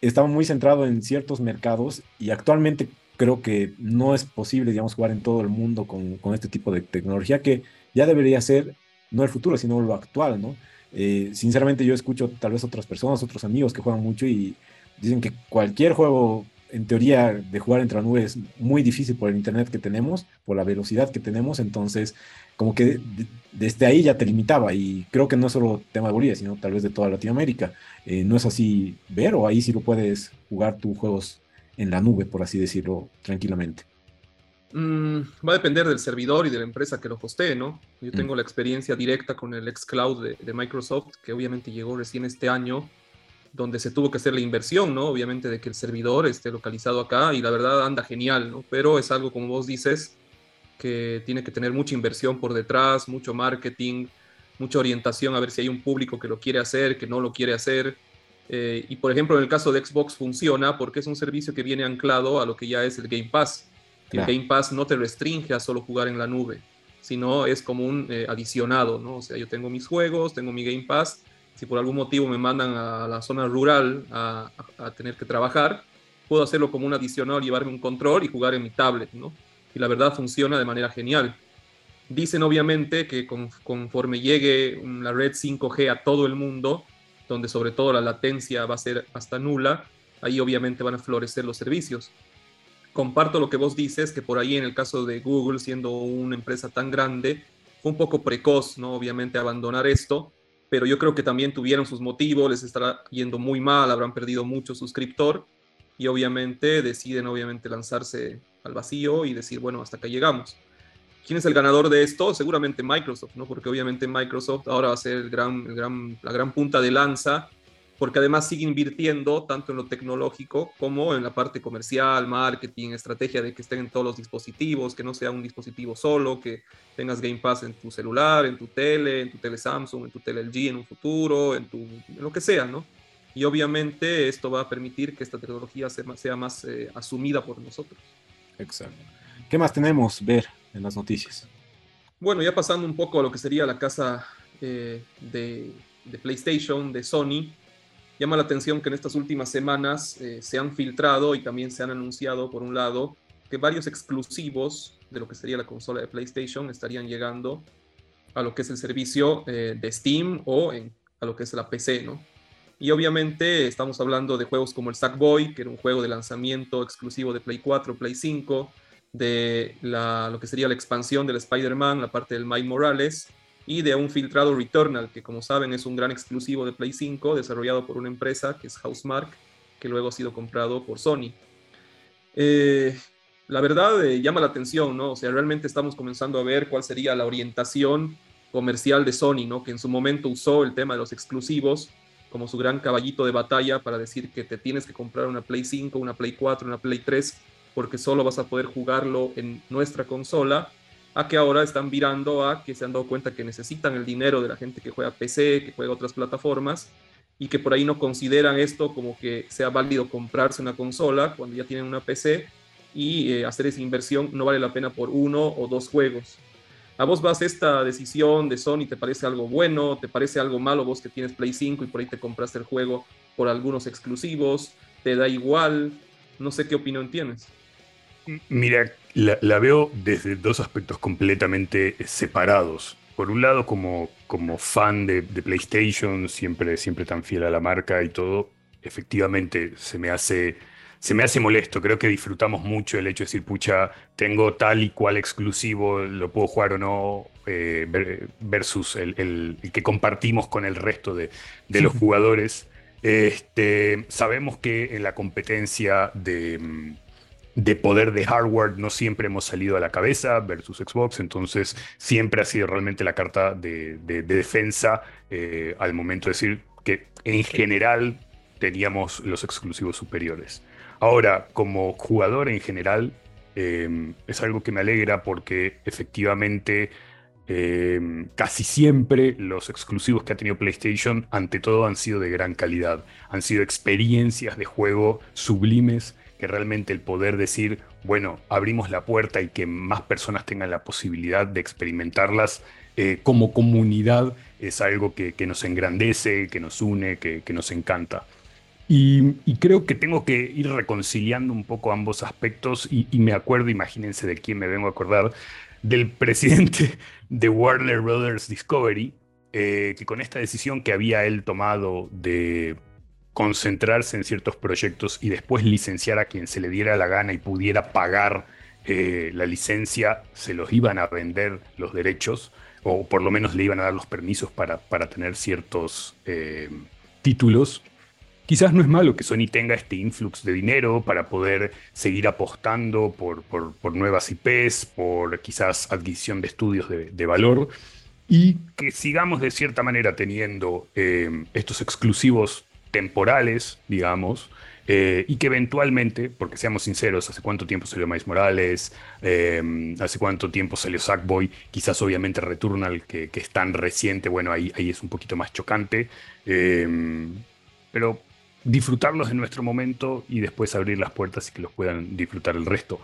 estaba muy centrado en ciertos mercados y actualmente creo que no es posible, digamos, jugar en todo el mundo con, con este tipo de tecnología que ya debería ser no el futuro, sino lo actual, ¿no? Eh, sinceramente yo escucho tal vez otras personas, otros amigos que juegan mucho y dicen que cualquier juego en teoría de jugar entre nubes es muy difícil por el internet que tenemos, por la velocidad que tenemos, entonces como que desde ahí ya te limitaba y creo que no es solo tema de Bolivia, sino tal vez de toda Latinoamérica. Eh, no es así ver o ahí sí lo puedes jugar tus juegos en la nube, por así decirlo, tranquilamente. Mm, va a depender del servidor y de la empresa que lo hostee, ¿no? Yo mm. tengo la experiencia directa con el xCloud de, de Microsoft, que obviamente llegó recién este año donde se tuvo que hacer la inversión, ¿no? Obviamente de que el servidor esté localizado acá y la verdad anda genial, ¿no? Pero es algo, como vos dices, que tiene que tener mucha inversión por detrás, mucho marketing, mucha orientación a ver si hay un público que lo quiere hacer, que no lo quiere hacer. Eh, y por ejemplo, en el caso de Xbox funciona porque es un servicio que viene anclado a lo que ya es el Game Pass. El Game Pass no te restringe a solo jugar en la nube, sino es como un eh, adicionado, ¿no? O sea, yo tengo mis juegos, tengo mi Game Pass si por algún motivo me mandan a la zona rural a, tener que trabajar, puedo hacerlo como un adicional, llevarme un control y jugar en mi tablet, ¿no? Y la verdad funciona de manera genial. Dicen obviamente que conforme llegue la red 5G a todo el mundo, donde sobre todo la latencia va a ser hasta nula, ahí obviamente van a florecer los servicios. Comparto lo que vos dices, que por ahí en el caso de Google, siendo una empresa tan grande, fue un poco precoz, ¿no? Obviamente abandonar esto, pero yo creo que también tuvieron sus motivos, les estará yendo muy mal, habrán perdido mucho suscriptor y obviamente deciden obviamente lanzarse al vacío y decir, bueno, hasta acá llegamos. ¿Quién es el ganador de esto? Seguramente Microsoft, ¿no? Porque obviamente Microsoft ahora va a ser el gran, el gran, la gran punta de lanza porque además sigue invirtiendo tanto en lo tecnológico como en la parte comercial, marketing, estrategia de que estén en todos los dispositivos, que no sea un dispositivo solo, que tengas Game Pass en tu celular, en tu tele, en tu tele Samsung, en tu tele LG en un futuro, en, tu, en lo que sea, ¿no? Y obviamente esto va a permitir que esta tecnología sea, más eh, asumida por nosotros. Exacto. ¿Qué más tenemos ver en las noticias? Bueno, ya pasando un poco a lo que sería la casa eh, de, de PlayStation, de Sony, Llama la atención que en estas últimas semanas eh, se han filtrado y también se han anunciado, por un lado, que varios exclusivos de lo que sería la consola de PlayStation estarían llegando a lo que es el servicio eh, de Steam o a lo que es la PC, ¿no? Y obviamente estamos hablando de juegos como el Sackboy, que era un juego de lanzamiento exclusivo de Play 4, Play 5, de lo que sería la expansión del Spider-Man, la parte del Miles Morales, y de un filtrado Returnal, que como saben es un gran exclusivo de Play 5, desarrollado por una empresa que es Housemark, que luego ha sido comprado por Sony. Eh, la verdad eh, llama la atención, ¿no? O sea, realmente estamos comenzando a ver cuál sería la orientación comercial de Sony, ¿no? Que en su momento usó el tema de los exclusivos como su gran caballito de batalla para decir que te tienes que comprar una Play 5, una Play 4, una Play 3, porque solo vas a poder jugarlo en nuestra consola, a que ahora están virando a que se han dado cuenta que necesitan el dinero de la gente que juega PC, que juega otras plataformas, y que por ahí no consideran esto como que sea válido comprarse una consola cuando ya tienen una PC y eh, hacer esa inversión no vale la pena por uno o dos juegos. ¿A vos vas esta decisión de Sony? ¿Te parece algo bueno? ¿Te parece algo malo vos que tienes Play 5 y por ahí te compraste el juego por algunos exclusivos? ¿Te da igual? No sé qué opinión tienes. Mira, la, veo desde dos aspectos completamente separados. Por un lado, como, como fan de, PlayStation, siempre, siempre tan fiel a la marca y todo, efectivamente se me hace se me hace molesto. Creo que disfrutamos mucho el hecho de decir, pucha, tengo tal y cual exclusivo, lo puedo jugar o no, eh, versus el, que compartimos con el resto de, los (laughs) jugadores. Este, sabemos que en la competencia de, poder de hardware no siempre hemos salido a la cabeza versus Xbox, entonces siempre ha sido realmente la carta de, defensa eh, al momento de decir que en general teníamos los exclusivos superiores. Ahora, como jugador en general, em, es algo que me alegra porque efectivamente em, casi siempre los exclusivos que ha tenido PlayStation, ante todo, han sido de gran calidad. Han sido experiencias de juego sublimes que realmente el poder decir, bueno, abrimos la puerta y que más personas tengan la posibilidad de experimentarlas eh, como comunidad es algo que, nos engrandece, que nos une, que nos encanta. Y, creo que tengo que ir reconciliando un poco ambos aspectos y, me acuerdo, imagínense de quién me vengo a acordar, del presidente de Warner Brothers Discovery, eh, que con esta decisión que había él tomado de concentrarse en ciertos proyectos y después licenciar a quien se le diera la gana y pudiera pagar eh, la licencia, se los iban a vender los derechos o por lo menos le iban a dar los permisos para, para tener ciertos eh, títulos. Quizás no es malo que Sony tenga este influx de dinero para poder seguir apostando por, por, nuevas IPs, por quizás adquisición de estudios de, valor y que sigamos de cierta manera teniendo eh, estos exclusivos temporales, digamos, eh, y que eventualmente, porque seamos sinceros, hace cuánto tiempo salió Miles Morales, eh, hace cuánto tiempo salió Sackboy, quizás obviamente Returnal, que, que, es tan reciente, bueno, ahí, es un poquito más chocante, pero disfrutarlos en nuestro momento y después abrir las puertas y que los puedan disfrutar el resto.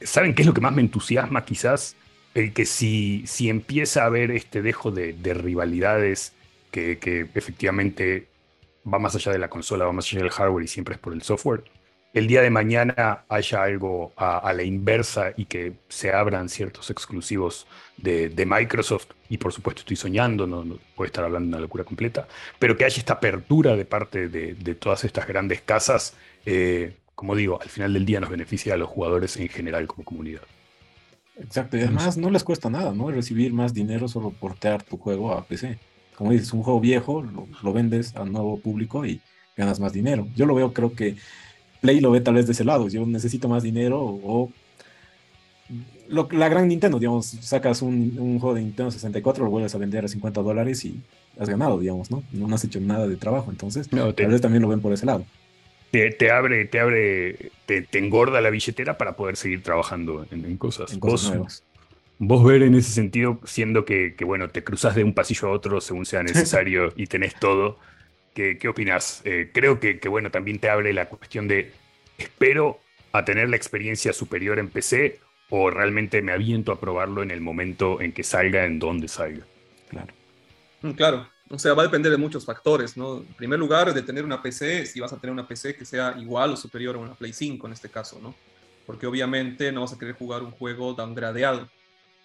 ¿Saben qué es lo que más me entusiasma quizás? El que si, si empieza a haber este dejo de, rivalidades que, efectivamente va más allá de la consola, va más allá del hardware y siempre es por el software, el día de mañana haya algo a, la inversa y que se abran ciertos exclusivos de, Microsoft, y por supuesto estoy soñando, no, puedo estar hablando de una locura completa, pero que haya esta apertura de parte de, todas estas grandes casas, eh, como digo, al final del día nos beneficia a los jugadores en general como comunidad. Exacto, y además no les cuesta nada, ¿no? Recibir más dinero solo portear tu juego a PC. Como dices, un juego viejo, lo, lo vendes a un nuevo público y ganas más dinero. Yo lo veo, creo que Play lo ve tal vez de ese lado. Yo necesito más dinero o, la gran Nintendo, digamos, sacas un, juego de Nintendo 64, lo vuelves a vender a 50 dólares y has ganado, digamos, ¿no? No has hecho nada de trabajo, entonces tal vez también lo ven por ese lado. Te, abre, te abre, te, engorda la billetera para poder seguir trabajando en, cosas. En cosas nuevas. Vos ver en ese sentido, siendo que, bueno, te cruzas de un pasillo a otro según sea (laughs) necesario y tenés todo, ¿Qué, qué opinas? Eh, creo que, bueno, también te abre la cuestión de, espero a tener la experiencia superior en PC o realmente me aviento a probarlo en el momento en que salga, en donde salga. Claro. Mm, claro, o sea, va a depender de muchos factores, ¿no? En primer lugar, de tener una PC, si vas a tener una PC que sea igual o superior a una Play 5 en este caso, ¿no? Porque obviamente no vas a querer jugar un juego downgradeado.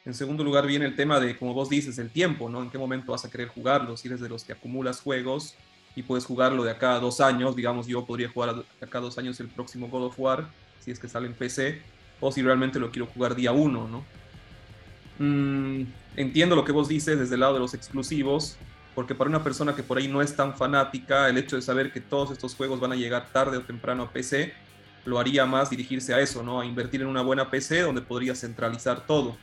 En segundo lugar viene el tema de, como vos dices, el tiempo, ¿no? ¿En qué momento vas a querer jugarlo? Si eres de los que acumulas juegos y puedes jugarlo de acá a dos años. Digamos, yo podría jugar de acá a dos años el próximo God of War, si es que sale en PC. o si realmente lo quiero jugar día uno, ¿no? Mm, entiendo lo que vos dices desde el lado de los exclusivos, porque para una persona que por ahí no es tan fanática, el hecho de saber que todos estos juegos van a llegar tarde o temprano a PC, lo haría más dirigirse a eso, ¿no? A invertir en una buena PC donde podría centralizar todo.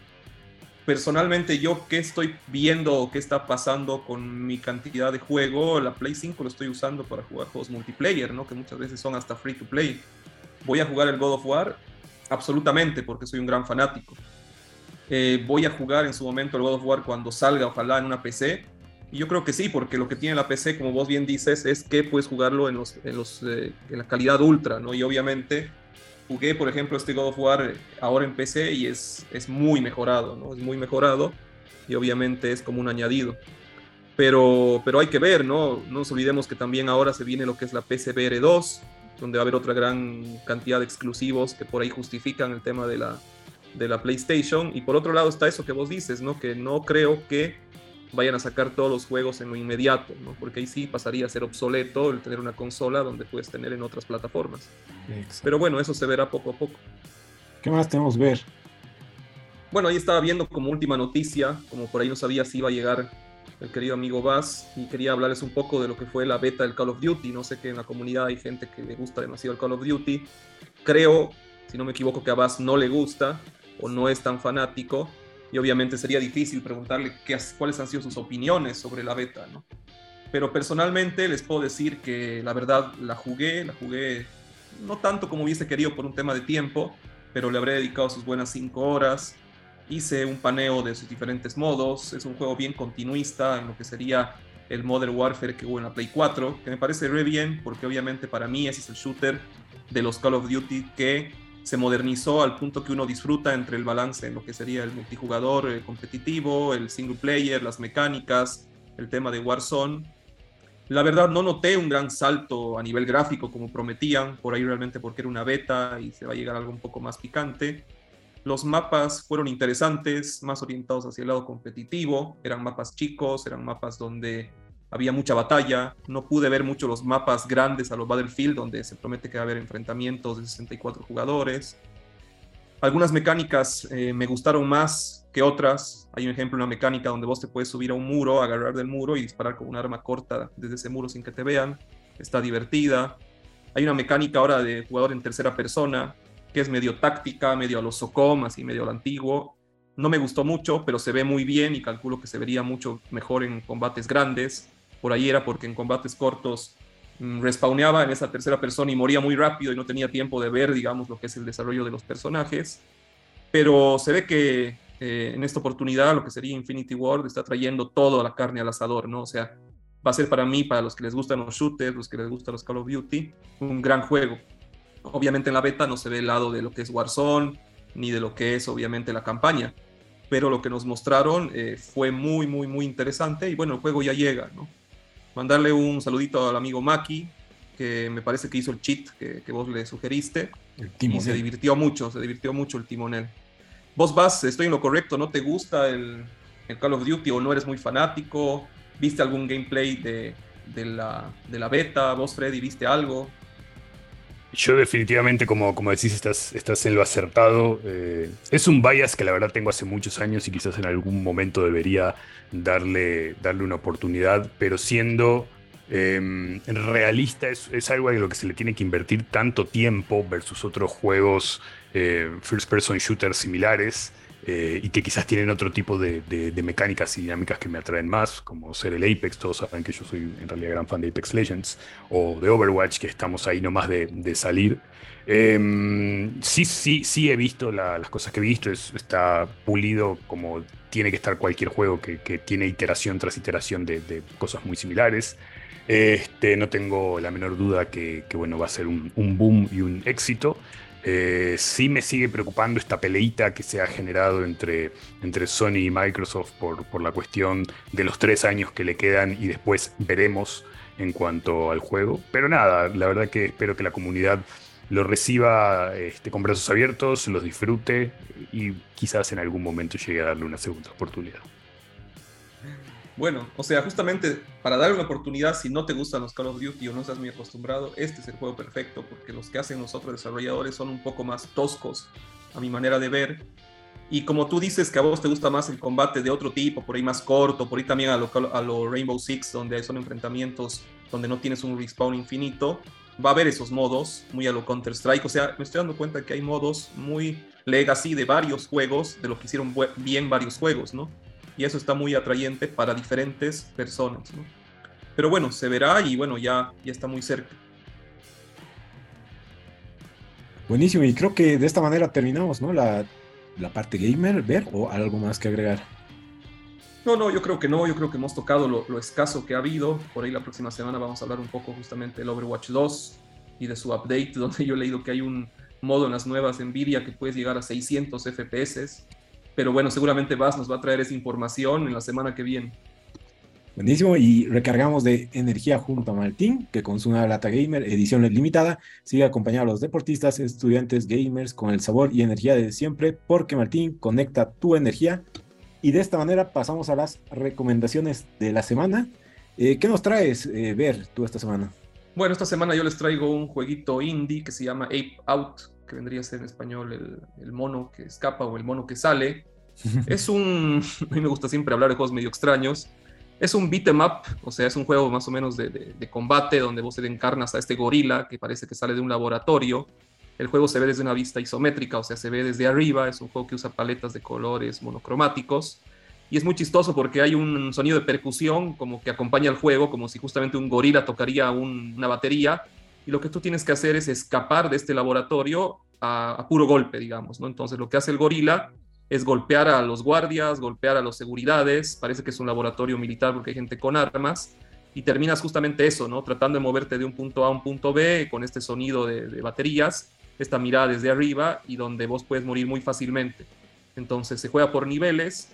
Personalmente yo qué estoy viendo qué está pasando con mi cantidad de juego, la Play 5 lo estoy usando para jugar juegos multiplayer, ¿no? Que muchas veces son hasta free to play. Voy a jugar el God of War absolutamente porque soy un gran fanático. Eh, voy a jugar en su momento el God of War cuando salga, ojalá en una PC y yo creo que sí, porque lo que tiene la PC, como vos bien dices, es que puedes jugarlo en, los, en, los, eh, en la calidad ultra, ¿no? Y obviamente jugué, por ejemplo, este God of War ahora en PC y es, es muy mejorado, ¿no? Es muy mejorado y obviamente es como un añadido. Pero, pero hay que ver, ¿no? No nos olvidemos que también ahora se viene lo que es la PCBR 2, donde va a haber otra gran cantidad de exclusivos que por ahí justifican el tema de la, de la PlayStation. Y por otro lado está eso que vos dices, ¿no? Que no creo que vayan a sacar todos los juegos en lo inmediato, ¿no? porque ahí sí pasaría a ser obsoleto el tener una consola donde puedes tener en otras plataformas. Pero bueno, eso se verá poco a poco. ¿Qué más tenemos ver? Bueno, ahí estaba viendo como última noticia, como por ahí no sabía si iba a llegar el querido amigo Bass y quería hablarles un poco de lo que fue la beta del Call of Duty. No sé que en la comunidad hay gente que le gusta demasiado el Call of Duty. Creo, si no me equivoco, que a Bass no le gusta o no es tan fanático y obviamente sería difícil preguntarle qué, cuáles han sido sus opiniones sobre la beta, ¿no? Pero personalmente les puedo decir que la verdad la jugué, la jugué no tanto como hubiese querido por un tema de tiempo, pero le habré dedicado sus buenas cinco horas. Hice un paneo de sus diferentes modos. Es un juego bien continuista en lo que sería el Modern Warfare que hubo en la Play 4, que me parece re bien porque obviamente para mí ese es el shooter de los Call of Duty que se modernizó al punto que uno disfruta entre el balance en lo que sería el multijugador el competitivo, el single player, las mecánicas, el tema de Warzone. La verdad no noté un gran salto a nivel gráfico como prometían, por ahí realmente porque era una beta y se va a llegar algo un poco más picante. Los mapas fueron interesantes, más orientados hacia el lado competitivo, eran mapas chicos, eran mapas donde había mucha batalla, no pude ver mucho los mapas grandes a los Battlefield, donde se promete que va a haber enfrentamientos de 64 jugadores. Algunas mecánicas eh, me gustaron más que otras. Hay un ejemplo, una mecánica donde vos te puedes subir a un muro, agarrar del muro y disparar con un arma corta desde ese muro sin que te vean. Está divertida. Hay una mecánica ahora de jugador en tercera persona, que es medio táctica, medio a los SOCOM, así medio a lo antiguo. No me gustó mucho, pero se ve muy bien y calculo que se vería mucho mejor en combates grandes por ahí era porque en combates cortos mm, respawneaba en esa tercera persona y moría muy rápido y no tenía tiempo de ver, digamos, lo que es el desarrollo de los personajes. Pero se ve que eh, en esta oportunidad lo que sería Infinity World está trayendo toda la carne al asador, ¿no? O sea, va a ser para mí, para los que les gustan los shooters, los que les gustan los Call of Duty, un gran juego. Obviamente en la beta no se ve el lado de lo que es Warzone, ni de lo que es obviamente la campaña, pero lo que nos mostraron eh, fue muy, muy, muy interesante y bueno, el juego ya llega, ¿no? Mandarle un saludito al amigo Maki, que me parece que hizo el cheat que, vos le sugeriste. y se divirtió mucho, se divirtió mucho el timonel. Vos vas, estoy en lo correcto, ¿no te gusta el, Call of Duty o no eres muy fanático? ¿Viste algún gameplay de, la, de la beta? ¿Vos, Freddy, viste algo? Yo definitivamente, como, como decís, estás, estás en lo acertado. Eh, es un bias que la verdad tengo hace muchos años y quizás en algún momento debería darle, darle una oportunidad, pero siendo em, realista es, algo en lo que se le tiene que invertir tanto tiempo versus otros juegos eh, first person shooters similares. Eh, y que quizás tienen otro tipo de, mecánicas y dinámicas que me atraen más, como ser el Apex, todos saben que yo soy en realidad gran fan de Apex Legends, o de Overwatch, que estamos ahí nomás de, salir. Em, sí, sí, sí he visto las cosas que he visto, está pulido como tiene que estar cualquier juego que, tiene iteración tras iteración de, cosas muy similares. Este, no tengo la menor duda que, bueno, va a ser un boom y un éxito. Eh, sí me sigue preocupando esta peleita que se ha generado entre, entre Sony y Microsoft por, por la cuestión de los tres años que le quedan y después veremos en cuanto al juego. Pero nada, la verdad que espero que la comunidad lo reciba este, con brazos abiertos, los disfrute y quizás en algún momento llegue a darle una segunda oportunidad. Bueno, o sea, justamente para darle una oportunidad, si no te gustan los Call of Duty o no estás muy acostumbrado, este es el juego perfecto, porque los que hacen los otros desarrolladores son un poco más toscos a mi manera de ver. Y como tú dices que a vos te gusta más el combate de otro tipo, por ahí más corto, por ahí también a lo, a lo Rainbow Six, donde son enfrentamientos donde no tienes un respawn infinito, va a haber esos modos muy a lo Counter-Strike. O sea, me estoy dando cuenta que hay modos muy legacy de varios juegos, de lo que hicieron bien varios juegos, ¿no? Y eso está muy atrayente para diferentes personas, ¿no? Pero bueno, se verá y bueno, ya, ya está muy cerca. Buenísimo, y creo que de esta manera terminamos, ¿no? La, la parte gamer, ver, o algo más que agregar. No, no, yo creo que no, yo creo que hemos tocado lo, escaso que ha habido. Por ahí la próxima semana vamos a hablar un poco justamente del Overwatch 2 y de su update, (laughs) donde yo he leído que hay un modo en las nuevas Nvidia que puedes llegar a 600 FPS. Pero bueno, seguramente Vas nos va a traer esa información en la semana que viene. Buenísimo, y recargamos de energía junto a Martín, que con su Lata Gamer, edición limitada, sigue acompañando a los deportistas, estudiantes, gamers, con el sabor y energía de siempre, porque Martín conecta tu energía. Y de esta manera pasamos a las recomendaciones de la semana. Eh, ¿Qué nos traes, eh, Ver, tú esta semana? Bueno, esta semana yo les traigo un jueguito indie que se llama Ape Out, que vendría a ser en español el, el mono que escapa o el mono que sale. (laughs) es un, (laughs) a mí me gusta siempre hablar de juegos medio extraños. Es un beat em up, o sea, es un juego más o menos de, combate donde vos te encarnas a este gorila que parece que sale de un laboratorio. El juego se ve desde una vista isométrica, o sea, se ve desde arriba. Es un juego que usa paletas de colores monocromáticos. Y es muy chistoso porque hay un sonido de percusión como que acompaña al juego, como si justamente un gorila tocaría una batería. Y lo que tú tienes que hacer es escapar de este laboratorio a, puro golpe, digamos, ¿no? Entonces lo que hace el gorila es golpear a los guardias, golpear a los seguridades, parece que es un laboratorio militar porque hay gente con armas, y terminas justamente eso, ¿no? Tratando de moverte de un punto A a un punto B con este sonido de, baterías, esta mirada desde arriba y donde vos puedes morir muy fácilmente. Entonces se juega por niveles,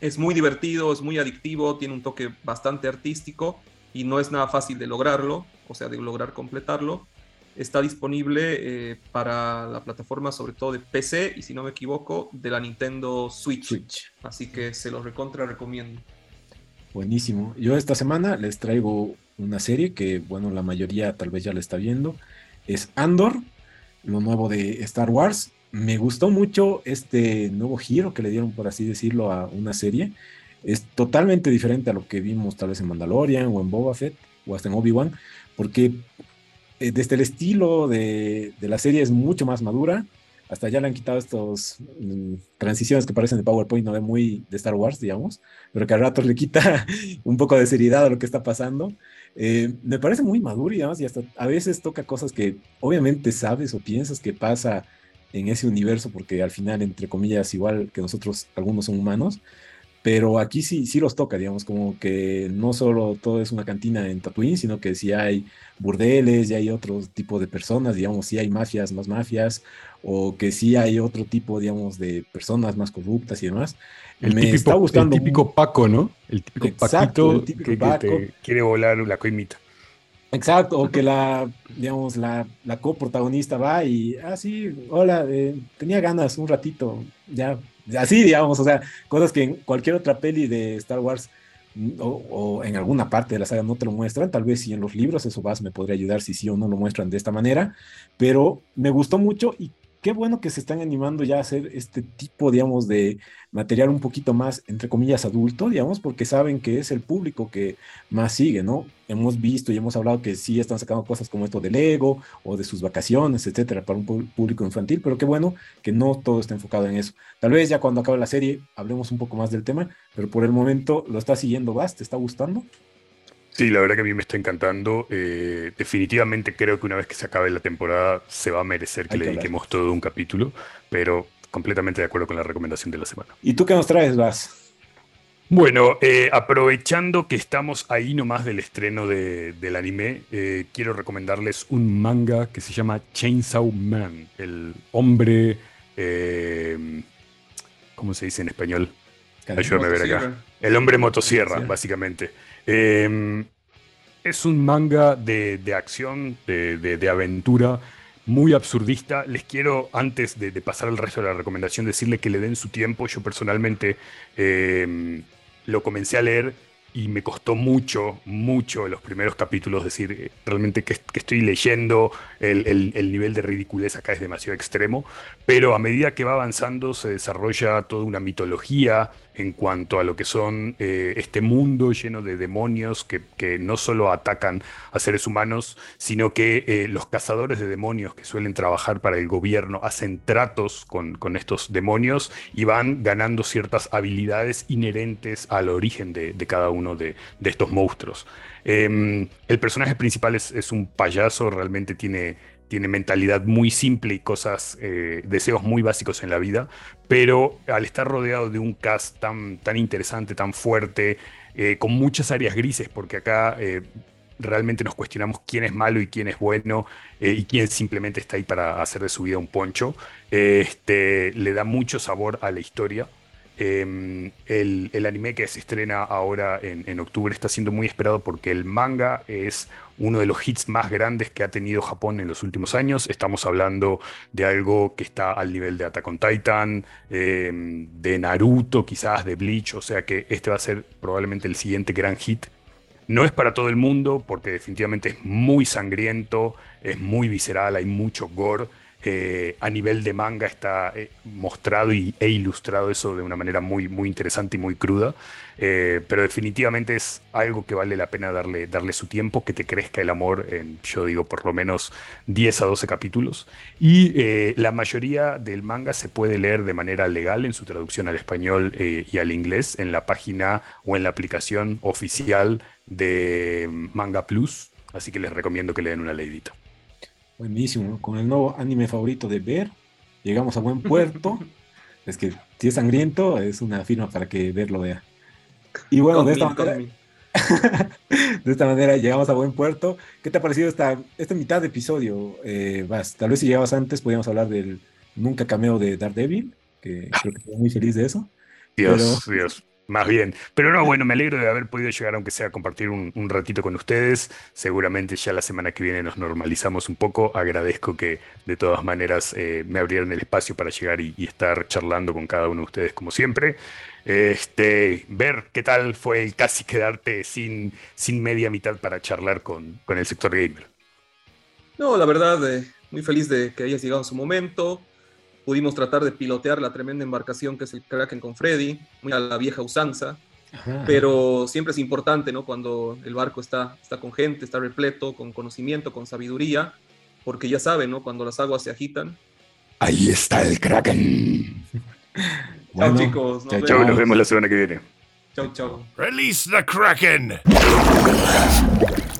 es muy divertido, es muy adictivo, tiene un toque bastante artístico y no es nada fácil de lograrlo, o sea, de lograr completarlo está disponible eh, para la plataforma sobre todo de PC y si no me equivoco de la Nintendo Switch. Así que se los recontra recomiendo. Buenísimo. Yo esta semana les traigo una serie que, bueno, la mayoría tal vez ya la está viendo. Es Andor, lo nuevo de Star Wars. Me gustó mucho este nuevo giro que le dieron, por así decirlo, a una serie. Es totalmente diferente a lo que vimos tal vez en Mandalorian o en Boba Fett o hasta en Obi-Wan, porque eh, desde el estilo de, la serie es mucho más madura. Hasta ya le han quitado estos mm, transiciones que parecen de PowerPoint, no de muy de Star Wars, digamos, pero que a ratos le quita (laughs) un poco de seriedad a lo que está pasando. Eh, me parece muy maduro y además, y hasta a veces toca cosas que obviamente sabes o piensas que pasa en ese universo, porque al final, entre comillas, igual que nosotros, algunos son humanos, pero aquí sí, sí los toca, digamos, como que no solo todo es una cantina en Tatooine, sino que sí hay burdeles, y hay otro tipo de personas, digamos, sí hay mafias, más mafias, o que sí hay otro tipo, digamos, de personas más corruptas y demás. El Me típico, está gustando. El típico Paco, ¿no? El típico Exacto, que, te quiere volar la coimita. Exacto, o que la, digamos, la, la coprotagonista va y, ah, sí, hola, eh, tenía ganas un ratito, ya Así, digamos, o sea, cosas que en cualquier otra peli de Star Wars mm, o, en alguna parte de la saga no te lo muestran, tal vez si en los libros eso vas me podría ayudar si sí o no lo muestran de esta manera, pero me gustó mucho y qué bueno que se están animando ya a hacer este tipo, digamos, de material un poquito más, entre comillas, adulto, digamos, porque saben que es el público que más sigue, ¿no? Hemos visto y hemos hablado que sí están sacando cosas como esto del ego o de sus vacaciones, etcétera, para un público infantil, pero qué bueno que no todo está enfocado en eso. Tal vez ya cuando acabe la serie hablemos un poco más del tema, pero por el momento lo está siguiendo Vas, ¿te está gustando? Sí, la verdad que a mí me está encantando. Eh, definitivamente creo que una vez que se acabe la temporada se va a merecer que le dediquemos todo un capítulo, pero completamente de acuerdo con la recomendación de la semana. ¿Y tú qué nos traes, Vas? Bueno, eh, aprovechando que estamos ahí nomás del estreno del anime, eh, quiero recomendarles un manga que se llama Chainsaw Man, el hombre... ¿Cómo se dice en español? Ayúdame a ver acá. El hombre motosierra, básicamente. Em, es un manga de, acción, de, aventura, muy absurdista. Les quiero, antes de, pasar al resto de la recomendación, decirle que le den su tiempo. Yo personalmente em, lo comencé a leer y me costó mucho, mucho los primeros capítulos decir eh, realmente que, estoy leyendo, el, el, nivel de ridiculez acá es demasiado extremo, pero a medida que va avanzando se desarrolla toda una mitología en cuanto a lo que son eh, este mundo lleno de demonios que, no solo atacan a seres humanos, sino que eh, los cazadores de demonios que suelen trabajar para el gobierno hacen tratos con, estos demonios y van ganando ciertas habilidades inherentes al origen de, cada uno de estos monstruos. Em, el personaje principal es, un payaso, realmente tiene tiene mentalidad muy simple y cosas, eh, deseos muy básicos en la vida, pero al estar rodeado de un cast tan, tan interesante, tan fuerte, eh, con muchas áreas grises, porque acá eh, realmente nos cuestionamos quién es malo y quién es bueno y quién simplemente está ahí para hacer de su vida un poncho, este, le da mucho sabor a la historia. Em, el, anime que se estrena ahora en, octubre está siendo muy esperado porque el manga es uno de los hits más grandes que ha tenido Japón en los últimos años. Estamos hablando de algo que está al nivel de Attack on Titan, em, de Naruto, quizás de Bleach, o sea que este va a ser probablemente el siguiente gran hit. No es para todo el mundo porque definitivamente es muy sangriento, es muy visceral, hay mucho gore. Eh, a nivel de manga está eh, mostrado y, e ilustrado eso de una manera muy, muy interesante y muy cruda. Eh, pero definitivamente es algo que vale la pena darle, darle su tiempo, que te crezca el amor en, yo digo, por lo menos 10 a 12 capítulos. Y la mayoría del manga se puede leer de manera legal en su traducción al español y al inglés en la página o en la aplicación oficial de Manga Plus. Así que les recomiendo que le den una leidita. Buenísimo, con el nuevo anime favorito de Ver, llegamos a buen (laughs) puerto. es que si es sangriento, es una firma para que Ver lo vea. Y bueno, de esta, manera, (laughs) de esta manera llegamos a buen puerto. ¿Qué te ha parecido esta, esta mitad de episodio, eh, Vas? Tal vez si llegabas antes, podíamos hablar del nunca cameo de Daredevil, que creo que estoy muy feliz de eso. Dios, Dios. Más bien. Pero no, bueno, me alegro de haber podido llegar, aunque sea a compartir un, ratito con ustedes. Seguramente ya la semana que viene nos normalizamos un poco. Agradezco que de todas maneras eh, me abrieran el espacio para llegar y, estar charlando con cada uno de ustedes como siempre. Este, ver qué tal fue el casi quedarte sin, sin media mitad para charlar con, con el sector gamer. No, la verdad, eh, muy feliz de que hayas llegado en su momento pudimos tratar de pilotear la tremenda embarcación que es el Kraken con Freddy, muy a la vieja usanza, pero siempre es importante, ¿no? Cuando el barco está, está con gente, está repleto, con conocimiento, con sabiduría, porque ya saben, ¿no? Cuando las aguas se agitan. Ahí está el Kraken. (laughs) chao, chicos. Nos, chao, nos vemos la semana que viene. Chao, chao. Release the Kraken. (laughs)